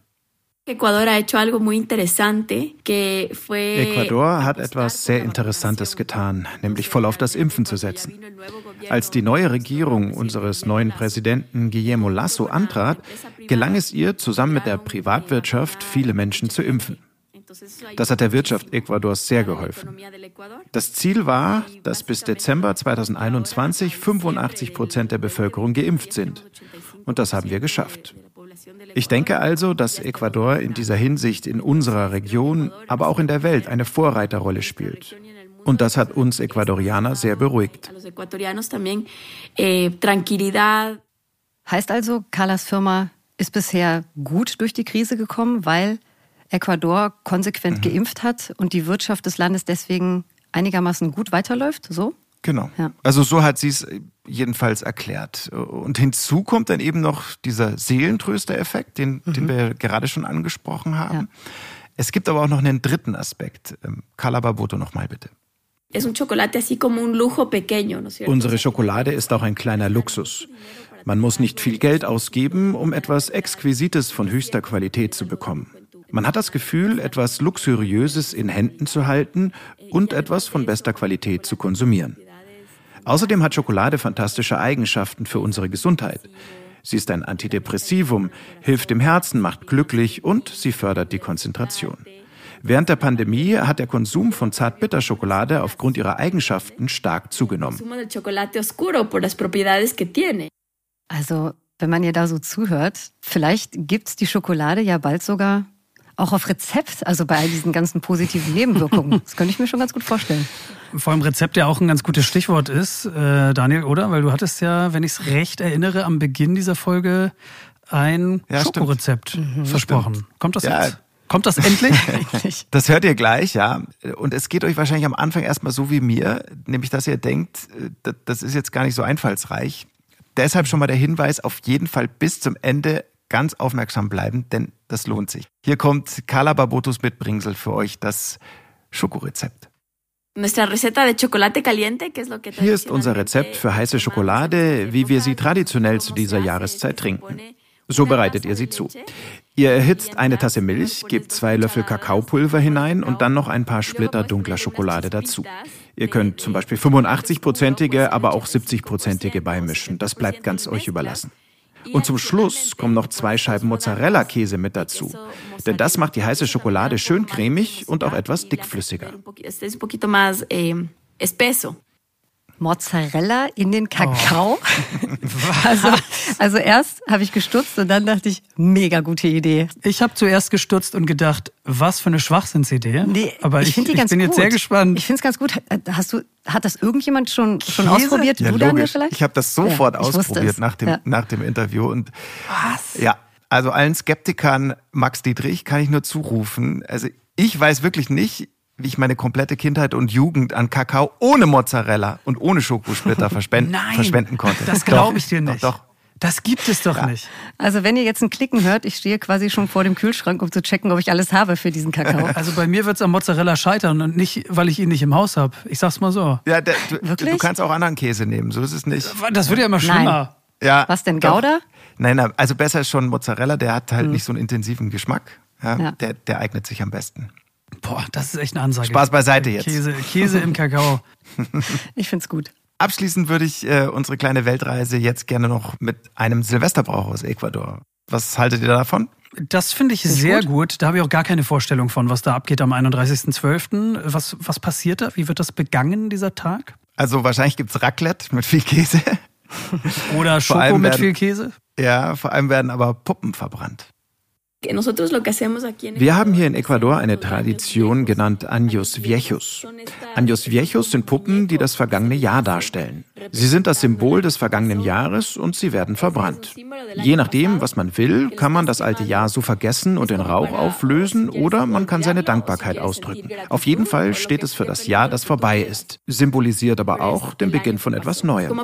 Ecuador
hat etwas sehr Interessantes getan, nämlich voll auf das Impfen zu setzen. Als die neue Regierung unseres neuen Präsidenten Guillermo Lasso antrat, gelang es ihr, zusammen mit der Privatwirtschaft viele Menschen zu impfen. Das hat der Wirtschaft Ecuadors sehr geholfen. Das Ziel war, dass bis Dezember 2021 85 Prozent der Bevölkerung geimpft sind. Und das haben wir geschafft. Ich denke also, dass Ecuador in dieser Hinsicht in unserer Region, aber auch in der Welt eine Vorreiterrolle spielt. Und das hat uns Ecuadorianer sehr beruhigt.
Eh, heißt also, Carlas Firma ist bisher gut durch die Krise gekommen, weil Ecuador konsequent mhm. geimpft hat und die Wirtschaft des Landes deswegen einigermaßen gut weiterläuft, so?
Genau. Ja. Also so hat sie es jedenfalls erklärt. Und hinzu kommt dann eben noch dieser Seelentröster-Effekt, den, mhm. den wir gerade schon angesprochen haben. Ja. Es gibt aber auch noch einen dritten Aspekt. Ähm, Carla Barboto nochmal bitte. Unsere Schokolade ist auch ein kleiner Luxus. Man muss nicht viel Geld ausgeben, um etwas Exquisites von höchster Qualität zu bekommen. Man hat das Gefühl, etwas Luxuriöses in Händen zu halten und etwas von bester Qualität zu konsumieren. Außerdem hat Schokolade fantastische Eigenschaften für unsere Gesundheit. Sie ist ein Antidepressivum, hilft dem Herzen, macht glücklich und sie fördert die Konzentration. Während der Pandemie hat der Konsum von Zartbitterschokolade aufgrund ihrer Eigenschaften stark zugenommen.
Also, wenn man ihr da so zuhört, vielleicht gibt es die Schokolade ja bald sogar auch auf Rezept, also bei all diesen ganzen positiven Nebenwirkungen. Das könnte ich mir schon ganz gut vorstellen.
Vor allem Rezept ja auch ein ganz gutes Stichwort ist, äh, Daniel, oder? Weil du hattest ja, wenn ich es recht erinnere, am Beginn dieser Folge ein ja, Schokorezept mhm, versprochen. Stimmt. Kommt das ja. jetzt? Kommt das endlich?
das hört ihr gleich, ja. Und es geht euch wahrscheinlich am Anfang erstmal so wie mir, nämlich dass ihr denkt, äh, das ist jetzt gar nicht so einfallsreich. Deshalb schon mal der Hinweis, auf jeden Fall bis zum Ende ganz aufmerksam bleiben, denn das lohnt sich. Hier kommt Carla Barbotus Mitbringsel für euch das Schokorezept. Hier ist unser Rezept für heiße Schokolade, wie wir sie traditionell zu dieser Jahreszeit trinken. So bereitet ihr sie zu. Ihr erhitzt eine Tasse Milch, gebt zwei Löffel Kakaopulver hinein und dann noch ein paar Splitter dunkler Schokolade dazu. Ihr könnt zum Beispiel 85-prozentige, aber auch 70-prozentige beimischen. Das bleibt ganz euch überlassen. Und zum Schluss kommen noch zwei Scheiben Mozzarella-Käse mit dazu. Denn das macht die heiße Schokolade schön cremig und auch etwas dickflüssiger.
Mozzarella in den Kakao. Oh. also, also erst habe ich gestutzt und dann dachte ich, mega gute Idee.
Ich habe zuerst gestutzt und gedacht, was für eine Schwachsinnsidee. Nee, Aber ich, ich, ich bin gut. jetzt sehr gespannt.
Ich finde es ganz gut. Hast du, hat das irgendjemand schon, schon ausprobiert?
Ja, du, Daniel, vielleicht? Ich habe das sofort ja, ausprobiert nach dem, ja. nach dem Interview. Und was? Ja, also allen Skeptikern, Max Dietrich, kann ich nur zurufen. Also ich weiß wirklich nicht, wie ich meine komplette Kindheit und Jugend an Kakao ohne Mozzarella und ohne Schokosplitter verspenden, Nein, verschwenden konnte.
Das glaube ich dir nicht. Doch, doch. Das gibt es doch ja. nicht.
Also wenn ihr jetzt ein Klicken hört, ich stehe quasi schon vor dem Kühlschrank, um zu checken, ob ich alles habe für diesen Kakao.
Also bei mir wird es am Mozzarella scheitern und nicht, weil ich ihn nicht im Haus habe. Ich sag's mal so.
Ja, der, du, Wirklich? du kannst auch anderen Käse nehmen, so ist es nicht.
Das wird ja immer schlimmer.
Nein. Ja, Was denn, Gouda?
Nein, nein, also besser ist schon Mozzarella, der hat halt hm. nicht so einen intensiven Geschmack. Ja, ja. Der, der eignet sich am besten.
Boah, das ist echt eine Ansage.
Spaß beiseite jetzt.
Käse, Käse im Kakao.
ich find's gut.
Abschließend würde ich äh, unsere kleine Weltreise jetzt gerne noch mit einem Silvesterbrauch aus Ecuador. Was haltet ihr davon?
Das finde ich sehr gut. gut. Da habe ich auch gar keine Vorstellung von, was da abgeht am 31.12. Was, was passiert da? Wie wird das begangen, dieser Tag?
Also wahrscheinlich gibt es Raclette mit viel Käse.
Oder Schoko mit werden, viel Käse?
Ja, vor allem werden aber Puppen verbrannt. Wir haben hier in Ecuador eine Tradition genannt Años Viejos. Años Viejos sind Puppen, die das vergangene Jahr darstellen. Sie sind das Symbol des vergangenen Jahres und sie werden verbrannt. Je nachdem, was man will, kann man das alte Jahr so vergessen und in Rauch auflösen oder man kann seine Dankbarkeit ausdrücken. Auf jeden Fall steht es für das Jahr, das vorbei ist, symbolisiert aber auch den Beginn von etwas Neuem.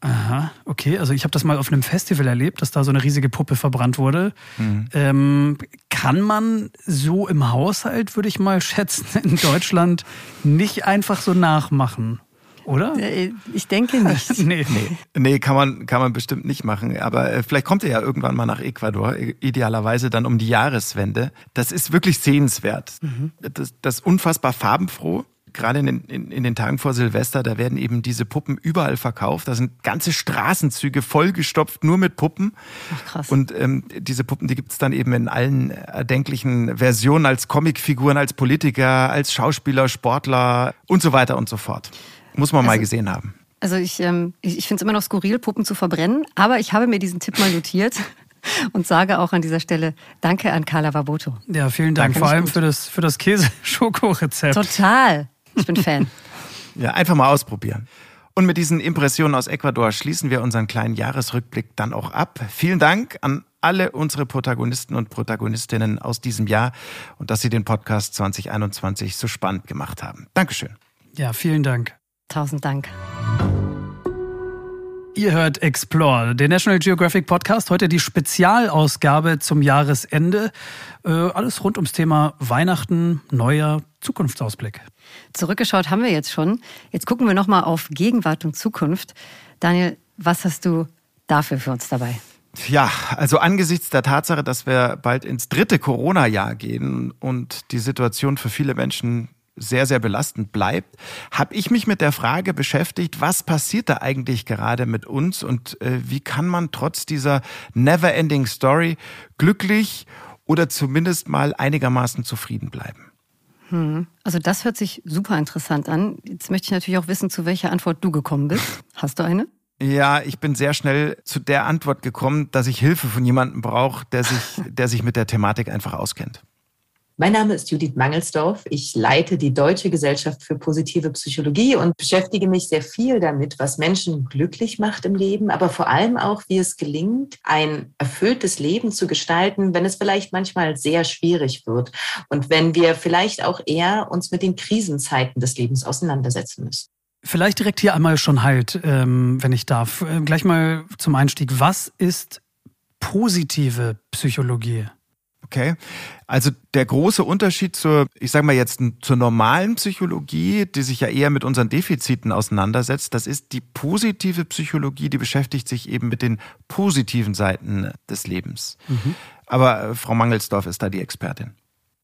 Aha, okay. Also ich habe das mal auf einem Festival erlebt, dass da so eine riesige Puppe verbrannt wurde. Mhm. Ähm, kann man so im Haushalt, würde ich mal schätzen, in Deutschland nicht einfach so nachmachen? Oder?
Äh, ich denke nicht.
nee. nee. Nee, kann man, kann man bestimmt nicht machen. Aber äh, vielleicht kommt er ja irgendwann mal nach Ecuador, idealerweise dann um die Jahreswende. Das ist wirklich sehenswert. Mhm. Das, das unfassbar farbenfroh gerade in den, in, in den Tagen vor Silvester, da werden eben diese Puppen überall verkauft. Da sind ganze Straßenzüge vollgestopft nur mit Puppen. Ach, krass. Und ähm, diese Puppen, die gibt es dann eben in allen erdenklichen Versionen als Comicfiguren, als Politiker, als Schauspieler, Sportler und so weiter und so fort. Muss man also, mal gesehen haben.
Also ich, ähm, ich, ich finde es immer noch skurril, Puppen zu verbrennen, aber ich habe mir diesen Tipp mal notiert und sage auch an dieser Stelle Danke an Carla Waboto.
Ja, vielen Dank. Danke, Vor allem für das, für das Käse-Schoko-Rezept.
Total. Ich bin Fan.
ja, einfach mal ausprobieren. Und mit diesen Impressionen aus Ecuador schließen wir unseren kleinen Jahresrückblick dann auch ab. Vielen Dank an alle unsere Protagonisten und Protagonistinnen aus diesem Jahr und dass sie den Podcast 2021 so spannend gemacht haben. Dankeschön.
Ja, vielen Dank.
Tausend Dank.
Ihr hört Explore, der National Geographic Podcast. Heute die Spezialausgabe zum Jahresende. Äh, alles rund ums Thema Weihnachten, Neujahr, Zukunftsausblick.
Zurückgeschaut haben wir jetzt schon. Jetzt gucken wir nochmal auf Gegenwart und Zukunft. Daniel, was hast du dafür für uns dabei?
Ja, also angesichts der Tatsache, dass wir bald ins dritte Corona-Jahr gehen und die Situation für viele Menschen sehr, sehr belastend bleibt, habe ich mich mit der Frage beschäftigt, was passiert da eigentlich gerade mit uns und äh, wie kann man trotz dieser never-ending Story glücklich oder zumindest mal einigermaßen zufrieden bleiben.
Hm. Also das hört sich super interessant an. Jetzt möchte ich natürlich auch wissen, zu welcher Antwort du gekommen bist. Hast du eine?
Ja, ich bin sehr schnell zu der Antwort gekommen, dass ich Hilfe von jemandem brauche, der sich, der sich mit der Thematik einfach auskennt.
Mein Name ist Judith Mangelsdorf. Ich leite die Deutsche Gesellschaft für positive Psychologie und beschäftige mich sehr viel damit, was Menschen glücklich macht im Leben, aber vor allem auch, wie es gelingt, ein erfülltes Leben zu gestalten, wenn es vielleicht manchmal sehr schwierig wird und wenn wir vielleicht auch eher uns mit den Krisenzeiten des Lebens auseinandersetzen müssen.
Vielleicht direkt hier einmal schon halt, ähm, wenn ich darf. Äh, gleich mal zum Einstieg. Was ist positive Psychologie?
Okay. Also der große Unterschied zur, ich sage mal jetzt, zur normalen Psychologie, die sich ja eher mit unseren Defiziten auseinandersetzt, das ist die positive Psychologie, die beschäftigt sich eben mit den positiven Seiten des Lebens. Mhm. Aber äh, Frau Mangelsdorf ist da die Expertin.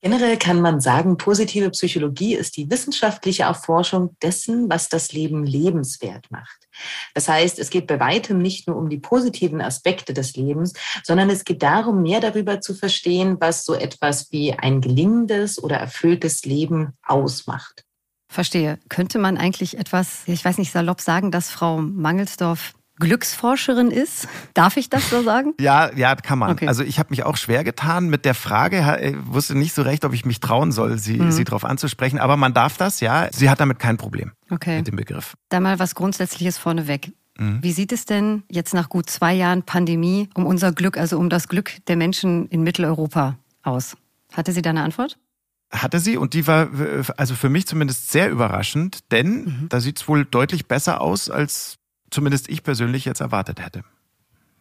Generell kann man sagen, positive Psychologie ist die wissenschaftliche Erforschung dessen, was das Leben lebenswert macht. Das heißt, es geht bei weitem nicht nur um die positiven Aspekte des Lebens, sondern es geht darum, mehr darüber zu verstehen, was so etwas wie ein gelingendes oder erfülltes Leben ausmacht.
Verstehe. Könnte man eigentlich etwas, ich weiß nicht, salopp sagen, dass Frau Mangelsdorf Glücksforscherin ist. Darf ich das so sagen?
Ja, ja, kann man. Okay. Also ich habe mich auch schwer getan mit der Frage, ich wusste nicht so recht, ob ich mich trauen soll, sie, mhm. sie darauf anzusprechen. Aber man darf das, ja. Sie hat damit kein Problem okay. mit dem Begriff.
Da mal was Grundsätzliches vorneweg. Mhm. Wie sieht es denn jetzt nach gut zwei Jahren Pandemie um unser Glück, also um das Glück der Menschen in Mitteleuropa aus? Hatte sie da eine Antwort?
hatte sie und die war also für mich zumindest sehr überraschend, denn mhm. da sieht es wohl deutlich besser aus als zumindest ich persönlich jetzt erwartet hätte.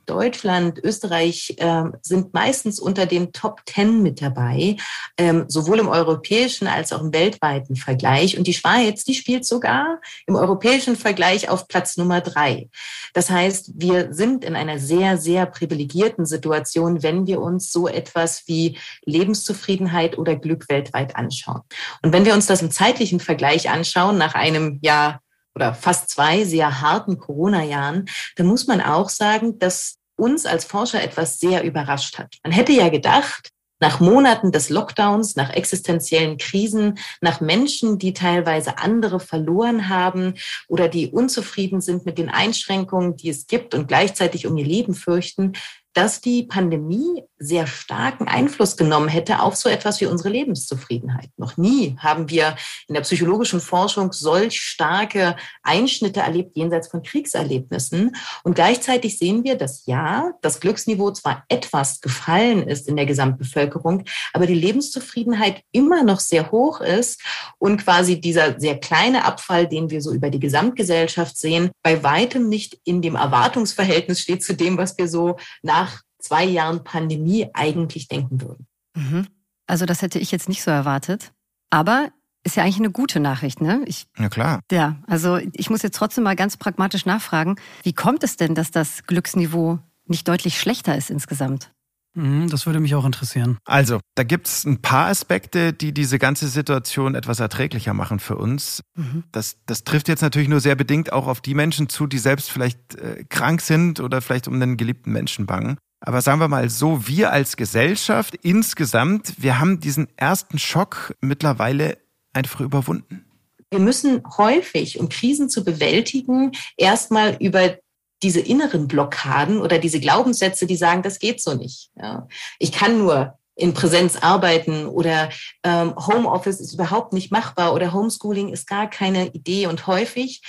Deutschland, Österreich äh, sind meistens unter den Top Ten mit dabei, ähm, sowohl im europäischen als auch im weltweiten Vergleich. Und die Schweiz, die spielt sogar im europäischen Vergleich auf Platz Nummer drei. Das heißt, wir sind in einer sehr, sehr privilegierten Situation, wenn wir uns so etwas wie Lebenszufriedenheit oder Glück weltweit anschauen. Und wenn wir uns das im zeitlichen Vergleich anschauen, nach einem Jahr oder fast zwei sehr harten Corona-Jahren, dann muss man auch sagen, dass uns als Forscher etwas sehr überrascht hat. Man hätte ja gedacht, nach Monaten des Lockdowns, nach existenziellen Krisen, nach Menschen, die teilweise andere verloren haben oder die unzufrieden sind mit den Einschränkungen, die es gibt und gleichzeitig um ihr Leben fürchten, dass die Pandemie sehr starken Einfluss genommen hätte auf so etwas wie unsere Lebenszufriedenheit. Noch nie haben wir in der psychologischen Forschung solch starke Einschnitte erlebt jenseits von Kriegserlebnissen. Und gleichzeitig sehen wir, dass ja, das Glücksniveau zwar etwas gefallen ist in der Gesamtbevölkerung, aber die Lebenszufriedenheit immer noch sehr hoch ist und quasi dieser sehr kleine Abfall, den wir so über die Gesamtgesellschaft sehen, bei weitem nicht in dem Erwartungsverhältnis steht zu dem, was wir so nach zwei Jahren Pandemie eigentlich denken würden.
Mhm. Also das hätte ich jetzt nicht so erwartet. Aber ist ja eigentlich eine gute Nachricht, ne?
Ich, ja klar.
Ja, also ich muss jetzt trotzdem mal ganz pragmatisch nachfragen, wie kommt es denn, dass das Glücksniveau nicht deutlich schlechter ist insgesamt?
Mhm, das würde mich auch interessieren.
Also, da gibt es ein paar Aspekte, die diese ganze Situation etwas erträglicher machen für uns. Mhm. Das, das trifft jetzt natürlich nur sehr bedingt auch auf die Menschen zu, die selbst vielleicht äh, krank sind oder vielleicht um einen geliebten Menschen bangen. Aber sagen wir mal so, wir als Gesellschaft insgesamt, wir haben diesen ersten Schock mittlerweile einfach überwunden.
Wir müssen häufig, um Krisen zu bewältigen, erstmal über diese inneren Blockaden oder diese Glaubenssätze, die sagen, das geht so nicht. Ja. Ich kann nur in Präsenz arbeiten oder ähm, Homeoffice ist überhaupt nicht machbar oder Homeschooling ist gar keine Idee. Und häufig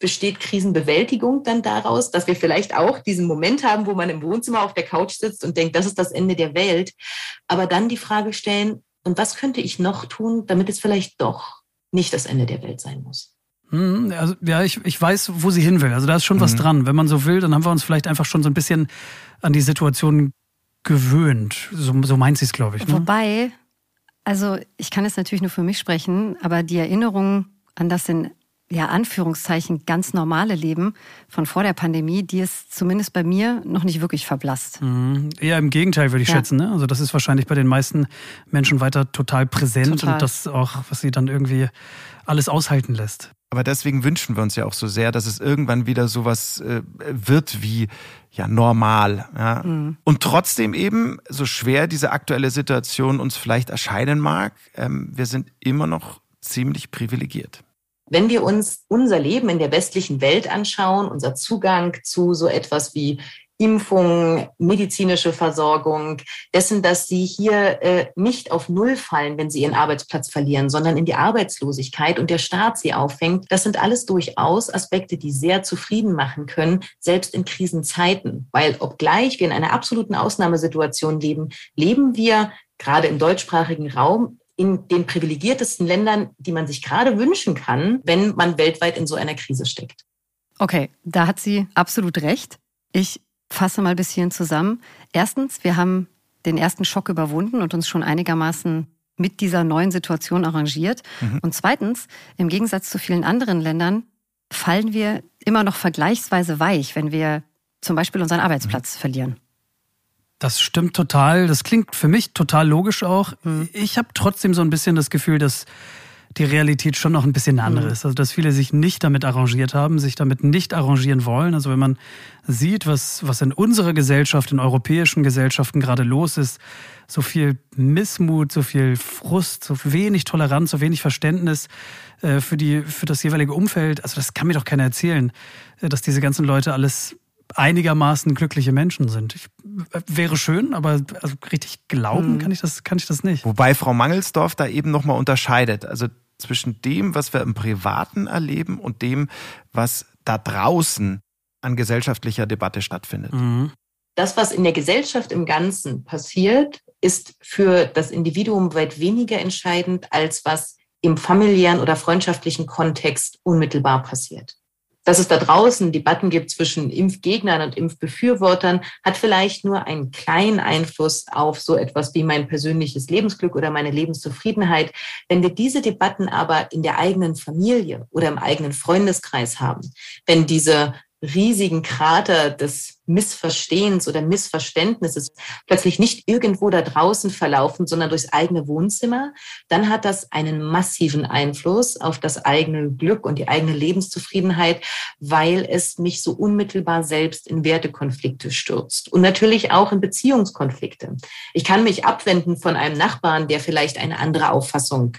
besteht Krisenbewältigung dann daraus, dass wir vielleicht auch diesen Moment haben, wo man im Wohnzimmer auf der Couch sitzt und denkt, das ist das Ende der Welt. Aber dann die Frage stellen, und was könnte ich noch tun, damit es vielleicht doch nicht das Ende der Welt sein muss?
Hm, also, ja, ich, ich weiß, wo sie hin will. Also da ist schon mhm. was dran. Wenn man so will, dann haben wir uns vielleicht einfach schon so ein bisschen an die Situation gewöhnt. So, so meint sie es, glaube ich.
Ne? Wobei, also ich kann jetzt natürlich nur für mich sprechen, aber die Erinnerung an das in ja, Anführungszeichen ganz normale Leben von vor der Pandemie, die ist zumindest bei mir noch nicht wirklich verblasst.
Mhm. Eher im Gegenteil, würde ich ja. schätzen. Ne? Also das ist wahrscheinlich bei den meisten Menschen weiter total präsent total. und das auch, was sie dann irgendwie alles aushalten lässt.
Aber deswegen wünschen wir uns ja auch so sehr, dass es irgendwann wieder sowas äh, wird wie ja normal. Ja? Mhm. Und trotzdem eben, so schwer diese aktuelle Situation uns vielleicht erscheinen mag, ähm, wir sind immer noch ziemlich privilegiert.
Wenn wir uns unser Leben in der westlichen Welt anschauen, unser Zugang zu so etwas wie Impfung, medizinische Versorgung, dessen, dass sie hier äh, nicht auf Null fallen, wenn sie ihren Arbeitsplatz verlieren, sondern in die Arbeitslosigkeit und der Staat sie auffängt. Das sind alles durchaus Aspekte, die sehr zufrieden machen können, selbst in Krisenzeiten. Weil obgleich wir in einer absoluten Ausnahmesituation leben, leben wir gerade im deutschsprachigen Raum in den privilegiertesten Ländern, die man sich gerade wünschen kann, wenn man weltweit in so einer Krise steckt.
Okay, da hat sie absolut recht. Ich fasse mal ein bisschen zusammen. Erstens, wir haben den ersten Schock überwunden und uns schon einigermaßen mit dieser neuen Situation arrangiert. Mhm. Und zweitens, im Gegensatz zu vielen anderen Ländern, fallen wir immer noch vergleichsweise weich, wenn wir zum Beispiel unseren Arbeitsplatz mhm. verlieren.
Das stimmt total. Das klingt für mich total logisch auch. Mhm. Ich habe trotzdem so ein bisschen das Gefühl, dass die Realität schon noch ein bisschen andere mhm. ist. Also dass viele sich nicht damit arrangiert haben, sich damit nicht arrangieren wollen. Also wenn man sieht, was, was in unserer Gesellschaft, in europäischen Gesellschaften gerade los ist, so viel Missmut, so viel Frust, so wenig Toleranz, so wenig Verständnis äh, für, die, für das jeweilige Umfeld. Also das kann mir doch keiner erzählen, äh, dass diese ganzen Leute alles einigermaßen glückliche Menschen sind. Ich, äh, wäre schön, aber also richtig glauben hm. kann ich das kann ich das nicht.
Wobei Frau Mangelsdorf da eben noch mal unterscheidet, also zwischen dem, was wir im Privaten erleben und dem, was da draußen an gesellschaftlicher Debatte stattfindet. Mhm.
Das, was in der Gesellschaft im Ganzen passiert, ist für das Individuum weit weniger entscheidend, als was im familiären oder freundschaftlichen Kontext unmittelbar passiert dass es da draußen Debatten gibt zwischen Impfgegnern und Impfbefürwortern, hat vielleicht nur einen kleinen Einfluss auf so etwas wie mein persönliches Lebensglück oder meine Lebenszufriedenheit. Wenn wir diese Debatten aber in der eigenen Familie oder im eigenen Freundeskreis haben, wenn diese riesigen Krater des Missverstehens oder Missverständnisses plötzlich nicht irgendwo da draußen verlaufen, sondern durchs eigene Wohnzimmer, dann hat das einen massiven Einfluss auf das eigene Glück und die eigene Lebenszufriedenheit, weil es mich so unmittelbar selbst in Wertekonflikte stürzt und natürlich auch in Beziehungskonflikte. Ich kann mich abwenden von einem Nachbarn, der vielleicht eine andere Auffassung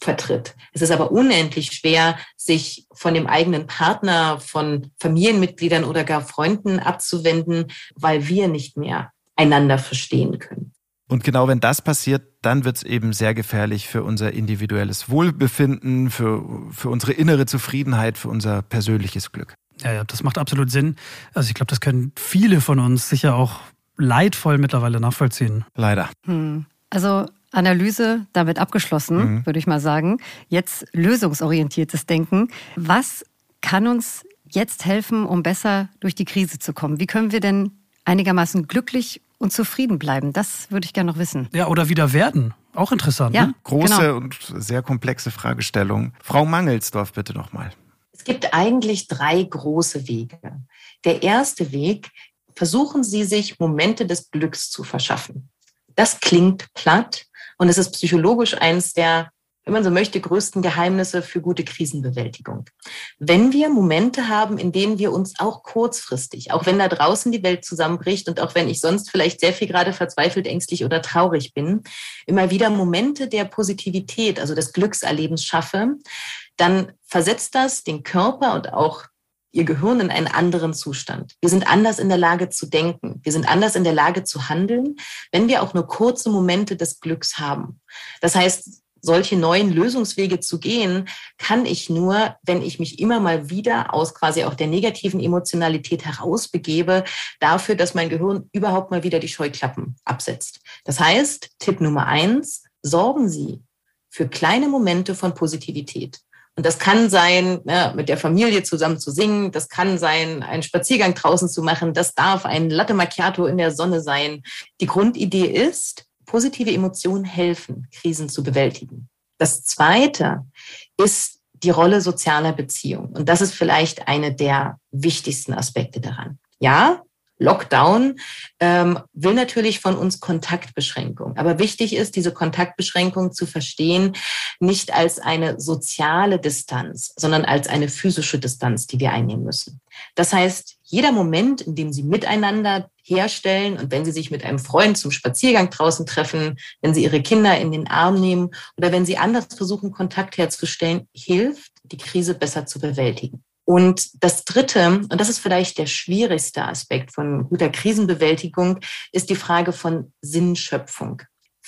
vertritt. Es ist aber unendlich schwer, sich von dem eigenen Partner, von Familienmitgliedern oder gar Freunden abzuwenden, weil wir nicht mehr einander verstehen können.
Und genau wenn das passiert, dann wird es eben sehr gefährlich für unser individuelles Wohlbefinden, für, für unsere innere Zufriedenheit, für unser persönliches Glück.
Ja, ja, das macht absolut Sinn. Also ich glaube, das können viele von uns sicher auch leidvoll mittlerweile nachvollziehen.
Leider.
Hm. Also Analyse damit abgeschlossen, mhm. würde ich mal sagen. Jetzt lösungsorientiertes Denken. Was kann uns jetzt helfen, um besser durch die Krise zu kommen? Wie können wir denn einigermaßen glücklich und zufrieden bleiben? Das würde ich gerne noch wissen.
Ja, oder wieder werden. Auch interessant.
Ja, ne? Große genau. und sehr komplexe Fragestellung. Frau Mangelsdorf, bitte nochmal.
Es gibt eigentlich drei große Wege. Der erste Weg, versuchen Sie sich Momente des Glücks zu verschaffen. Das klingt platt, und es ist psychologisch eines der, wenn man so möchte, größten Geheimnisse für gute Krisenbewältigung. Wenn wir Momente haben, in denen wir uns auch kurzfristig, auch wenn da draußen die Welt zusammenbricht und auch wenn ich sonst vielleicht sehr viel gerade verzweifelt, ängstlich oder traurig bin, immer wieder Momente der Positivität, also des Glückserlebens schaffe, dann versetzt das den Körper und auch ihr Gehirn in einen anderen Zustand. Wir sind anders in der Lage zu denken. Wir sind anders in der Lage zu handeln, wenn wir auch nur kurze Momente des Glücks haben. Das heißt, solche neuen Lösungswege zu gehen, kann ich nur, wenn ich mich immer mal wieder aus quasi auch der negativen Emotionalität herausbegebe, dafür, dass mein Gehirn überhaupt mal wieder die Scheuklappen absetzt. Das heißt, Tipp Nummer eins, sorgen Sie für kleine Momente von Positivität. Und das kann sein, ja, mit der Familie zusammen zu singen, das kann sein, einen Spaziergang draußen zu machen, das darf ein Latte Macchiato in der Sonne sein. Die Grundidee ist, positive Emotionen helfen, Krisen zu bewältigen. Das Zweite ist die Rolle sozialer Beziehungen. Und das ist vielleicht eine der wichtigsten Aspekte daran. Ja, Lockdown ähm, will natürlich von uns Kontaktbeschränkung. Aber wichtig ist, diese Kontaktbeschränkung zu verstehen, nicht als eine soziale Distanz, sondern als eine physische Distanz, die wir einnehmen müssen. Das heißt, jeder Moment, in dem Sie miteinander herstellen und wenn Sie sich mit einem Freund zum Spaziergang draußen treffen, wenn Sie Ihre Kinder in den Arm nehmen oder wenn Sie anders versuchen, Kontakt herzustellen, hilft, die Krise besser zu bewältigen. Und das Dritte, und das ist vielleicht der schwierigste Aspekt von guter Krisenbewältigung, ist die Frage von Sinnschöpfung.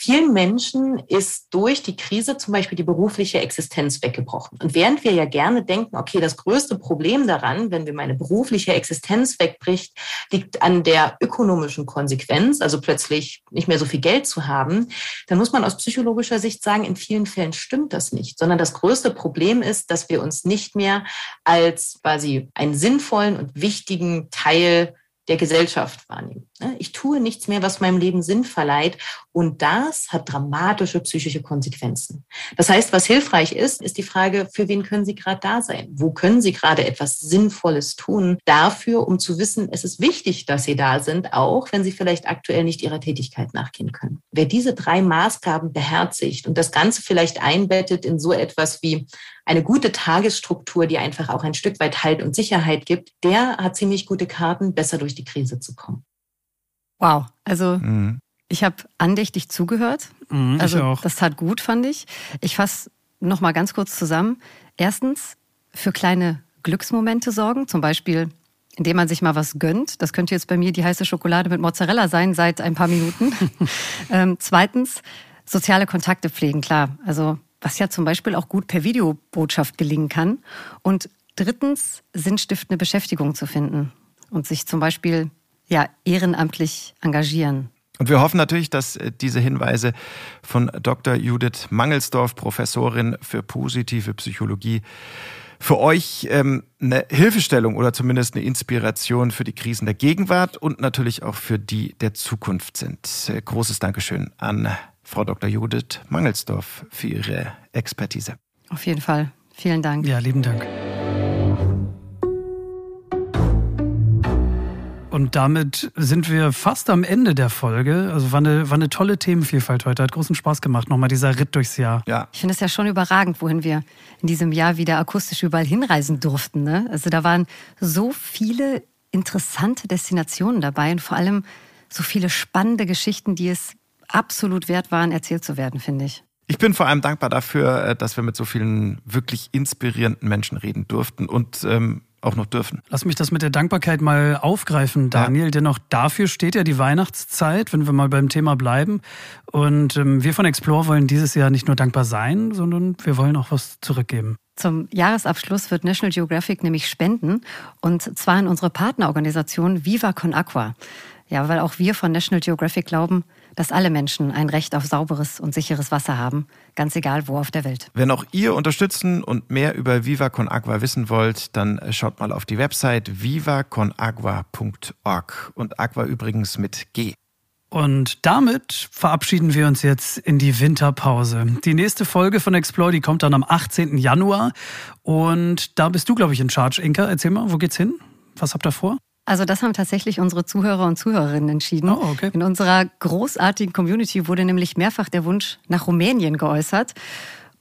Vielen Menschen ist durch die Krise zum Beispiel die berufliche Existenz weggebrochen. Und während wir ja gerne denken, okay, das größte Problem daran, wenn wir meine berufliche Existenz wegbricht, liegt an der ökonomischen Konsequenz, also plötzlich nicht mehr so viel Geld zu haben, dann muss man aus psychologischer Sicht sagen, in vielen Fällen stimmt das nicht, sondern das größte Problem ist, dass wir uns nicht mehr als quasi einen sinnvollen und wichtigen Teil der Gesellschaft wahrnehmen. Ne? Ich tue nichts mehr, was meinem Leben Sinn verleiht. Und das hat dramatische psychische Konsequenzen. Das heißt, was hilfreich ist, ist die Frage, für wen können Sie gerade da sein? Wo können Sie gerade etwas Sinnvolles tun? Dafür, um zu wissen, es ist wichtig, dass Sie da sind, auch wenn Sie vielleicht aktuell nicht Ihrer Tätigkeit nachgehen können. Wer diese drei Maßgaben beherzigt und das Ganze vielleicht einbettet in so etwas wie eine gute Tagesstruktur, die einfach auch ein Stück weit Halt und Sicherheit gibt, der hat ziemlich gute Karten, besser durch die Krise zu kommen.
Wow, also mhm. ich habe andächtig zugehört.
Mhm,
also
ich auch.
das tat gut, fand ich. Ich fasse noch mal ganz kurz zusammen. Erstens für kleine Glücksmomente sorgen, zum Beispiel indem man sich mal was gönnt. Das könnte jetzt bei mir die heiße Schokolade mit Mozzarella sein seit ein paar Minuten. ähm, zweitens soziale Kontakte pflegen, klar. Also was ja zum Beispiel auch gut per Videobotschaft gelingen kann. Und drittens sinnstiftende Beschäftigung zu finden und sich zum Beispiel ja, ehrenamtlich engagieren.
Und wir hoffen natürlich, dass äh, diese Hinweise von Dr. Judith Mangelsdorf, Professorin für positive Psychologie, für euch ähm, eine Hilfestellung oder zumindest eine Inspiration für die Krisen der Gegenwart und natürlich auch für die der Zukunft sind. Äh, großes Dankeschön an Frau Dr. Judith Mangelsdorf für ihre Expertise.
Auf jeden Fall. Vielen Dank.
Ja, lieben Dank. Und damit sind wir fast am Ende der Folge. Also war eine, war eine tolle Themenvielfalt heute. Hat großen Spaß gemacht, nochmal dieser Ritt durchs Jahr.
Ja.
Ich finde es ja schon überragend, wohin wir in diesem Jahr wieder akustisch überall hinreisen durften. Ne? Also da waren so viele interessante Destinationen dabei und vor allem so viele spannende Geschichten, die es absolut wert waren, erzählt zu werden, finde ich.
Ich bin vor allem dankbar dafür, äh, dass wir mit so vielen wirklich inspirierenden Menschen reden durften und ähm, auch noch dürfen.
Lass mich das mit der Dankbarkeit mal aufgreifen, Daniel, ja. denn auch dafür steht ja die Weihnachtszeit, wenn wir mal beim Thema bleiben. Und ähm, wir von Explore wollen dieses Jahr nicht nur dankbar sein, sondern wir wollen auch was zurückgeben.
Zum Jahresabschluss wird National Geographic nämlich spenden und zwar in unsere Partnerorganisation Viva Con Aqua. Ja, weil auch wir von National Geographic glauben, dass alle Menschen ein Recht auf sauberes und sicheres Wasser haben, ganz egal wo auf der Welt.
Wenn auch ihr unterstützen und mehr über Viva Con Agua wissen wollt, dann schaut mal auf die Website vivaconagua.org und Aqua übrigens mit G.
Und damit verabschieden wir uns jetzt in die Winterpause. Die nächste Folge von Explore, die kommt dann am 18. Januar. Und da bist du, glaube ich, in Charge. Inka, erzähl mal, wo geht's hin? Was habt ihr vor?
Also das haben tatsächlich unsere Zuhörer und Zuhörerinnen entschieden.
Oh, okay.
In unserer großartigen Community wurde nämlich mehrfach der Wunsch nach Rumänien geäußert.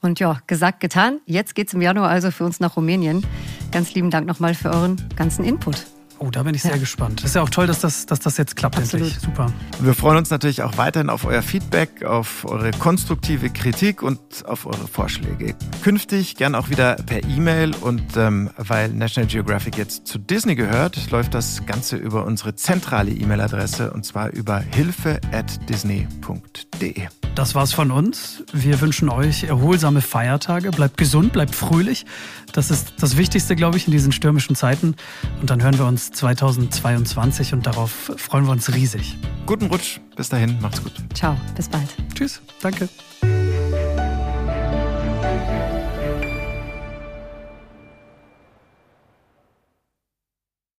Und ja, gesagt, getan. Jetzt geht's im Januar also für uns nach Rumänien. Ganz lieben Dank nochmal für euren ganzen Input.
Oh, da bin ich sehr gespannt. ist ja auch toll, dass das, dass das jetzt klappt Absolut. endlich. Super.
Und wir freuen uns natürlich auch weiterhin auf euer Feedback, auf eure konstruktive Kritik und auf eure Vorschläge. Künftig gern auch wieder per E-Mail und ähm, weil National Geographic jetzt zu Disney gehört, läuft das Ganze über unsere zentrale E-Mail-Adresse und zwar über hilfe@disney.de.
Das war's von uns. Wir wünschen euch erholsame Feiertage. Bleibt gesund, bleibt fröhlich. Das ist das Wichtigste, glaube ich, in diesen stürmischen Zeiten. Und dann hören wir uns 2022 und darauf freuen wir uns riesig.
Guten Rutsch. Bis dahin. Macht's gut.
Ciao. Bis bald.
Tschüss. Danke.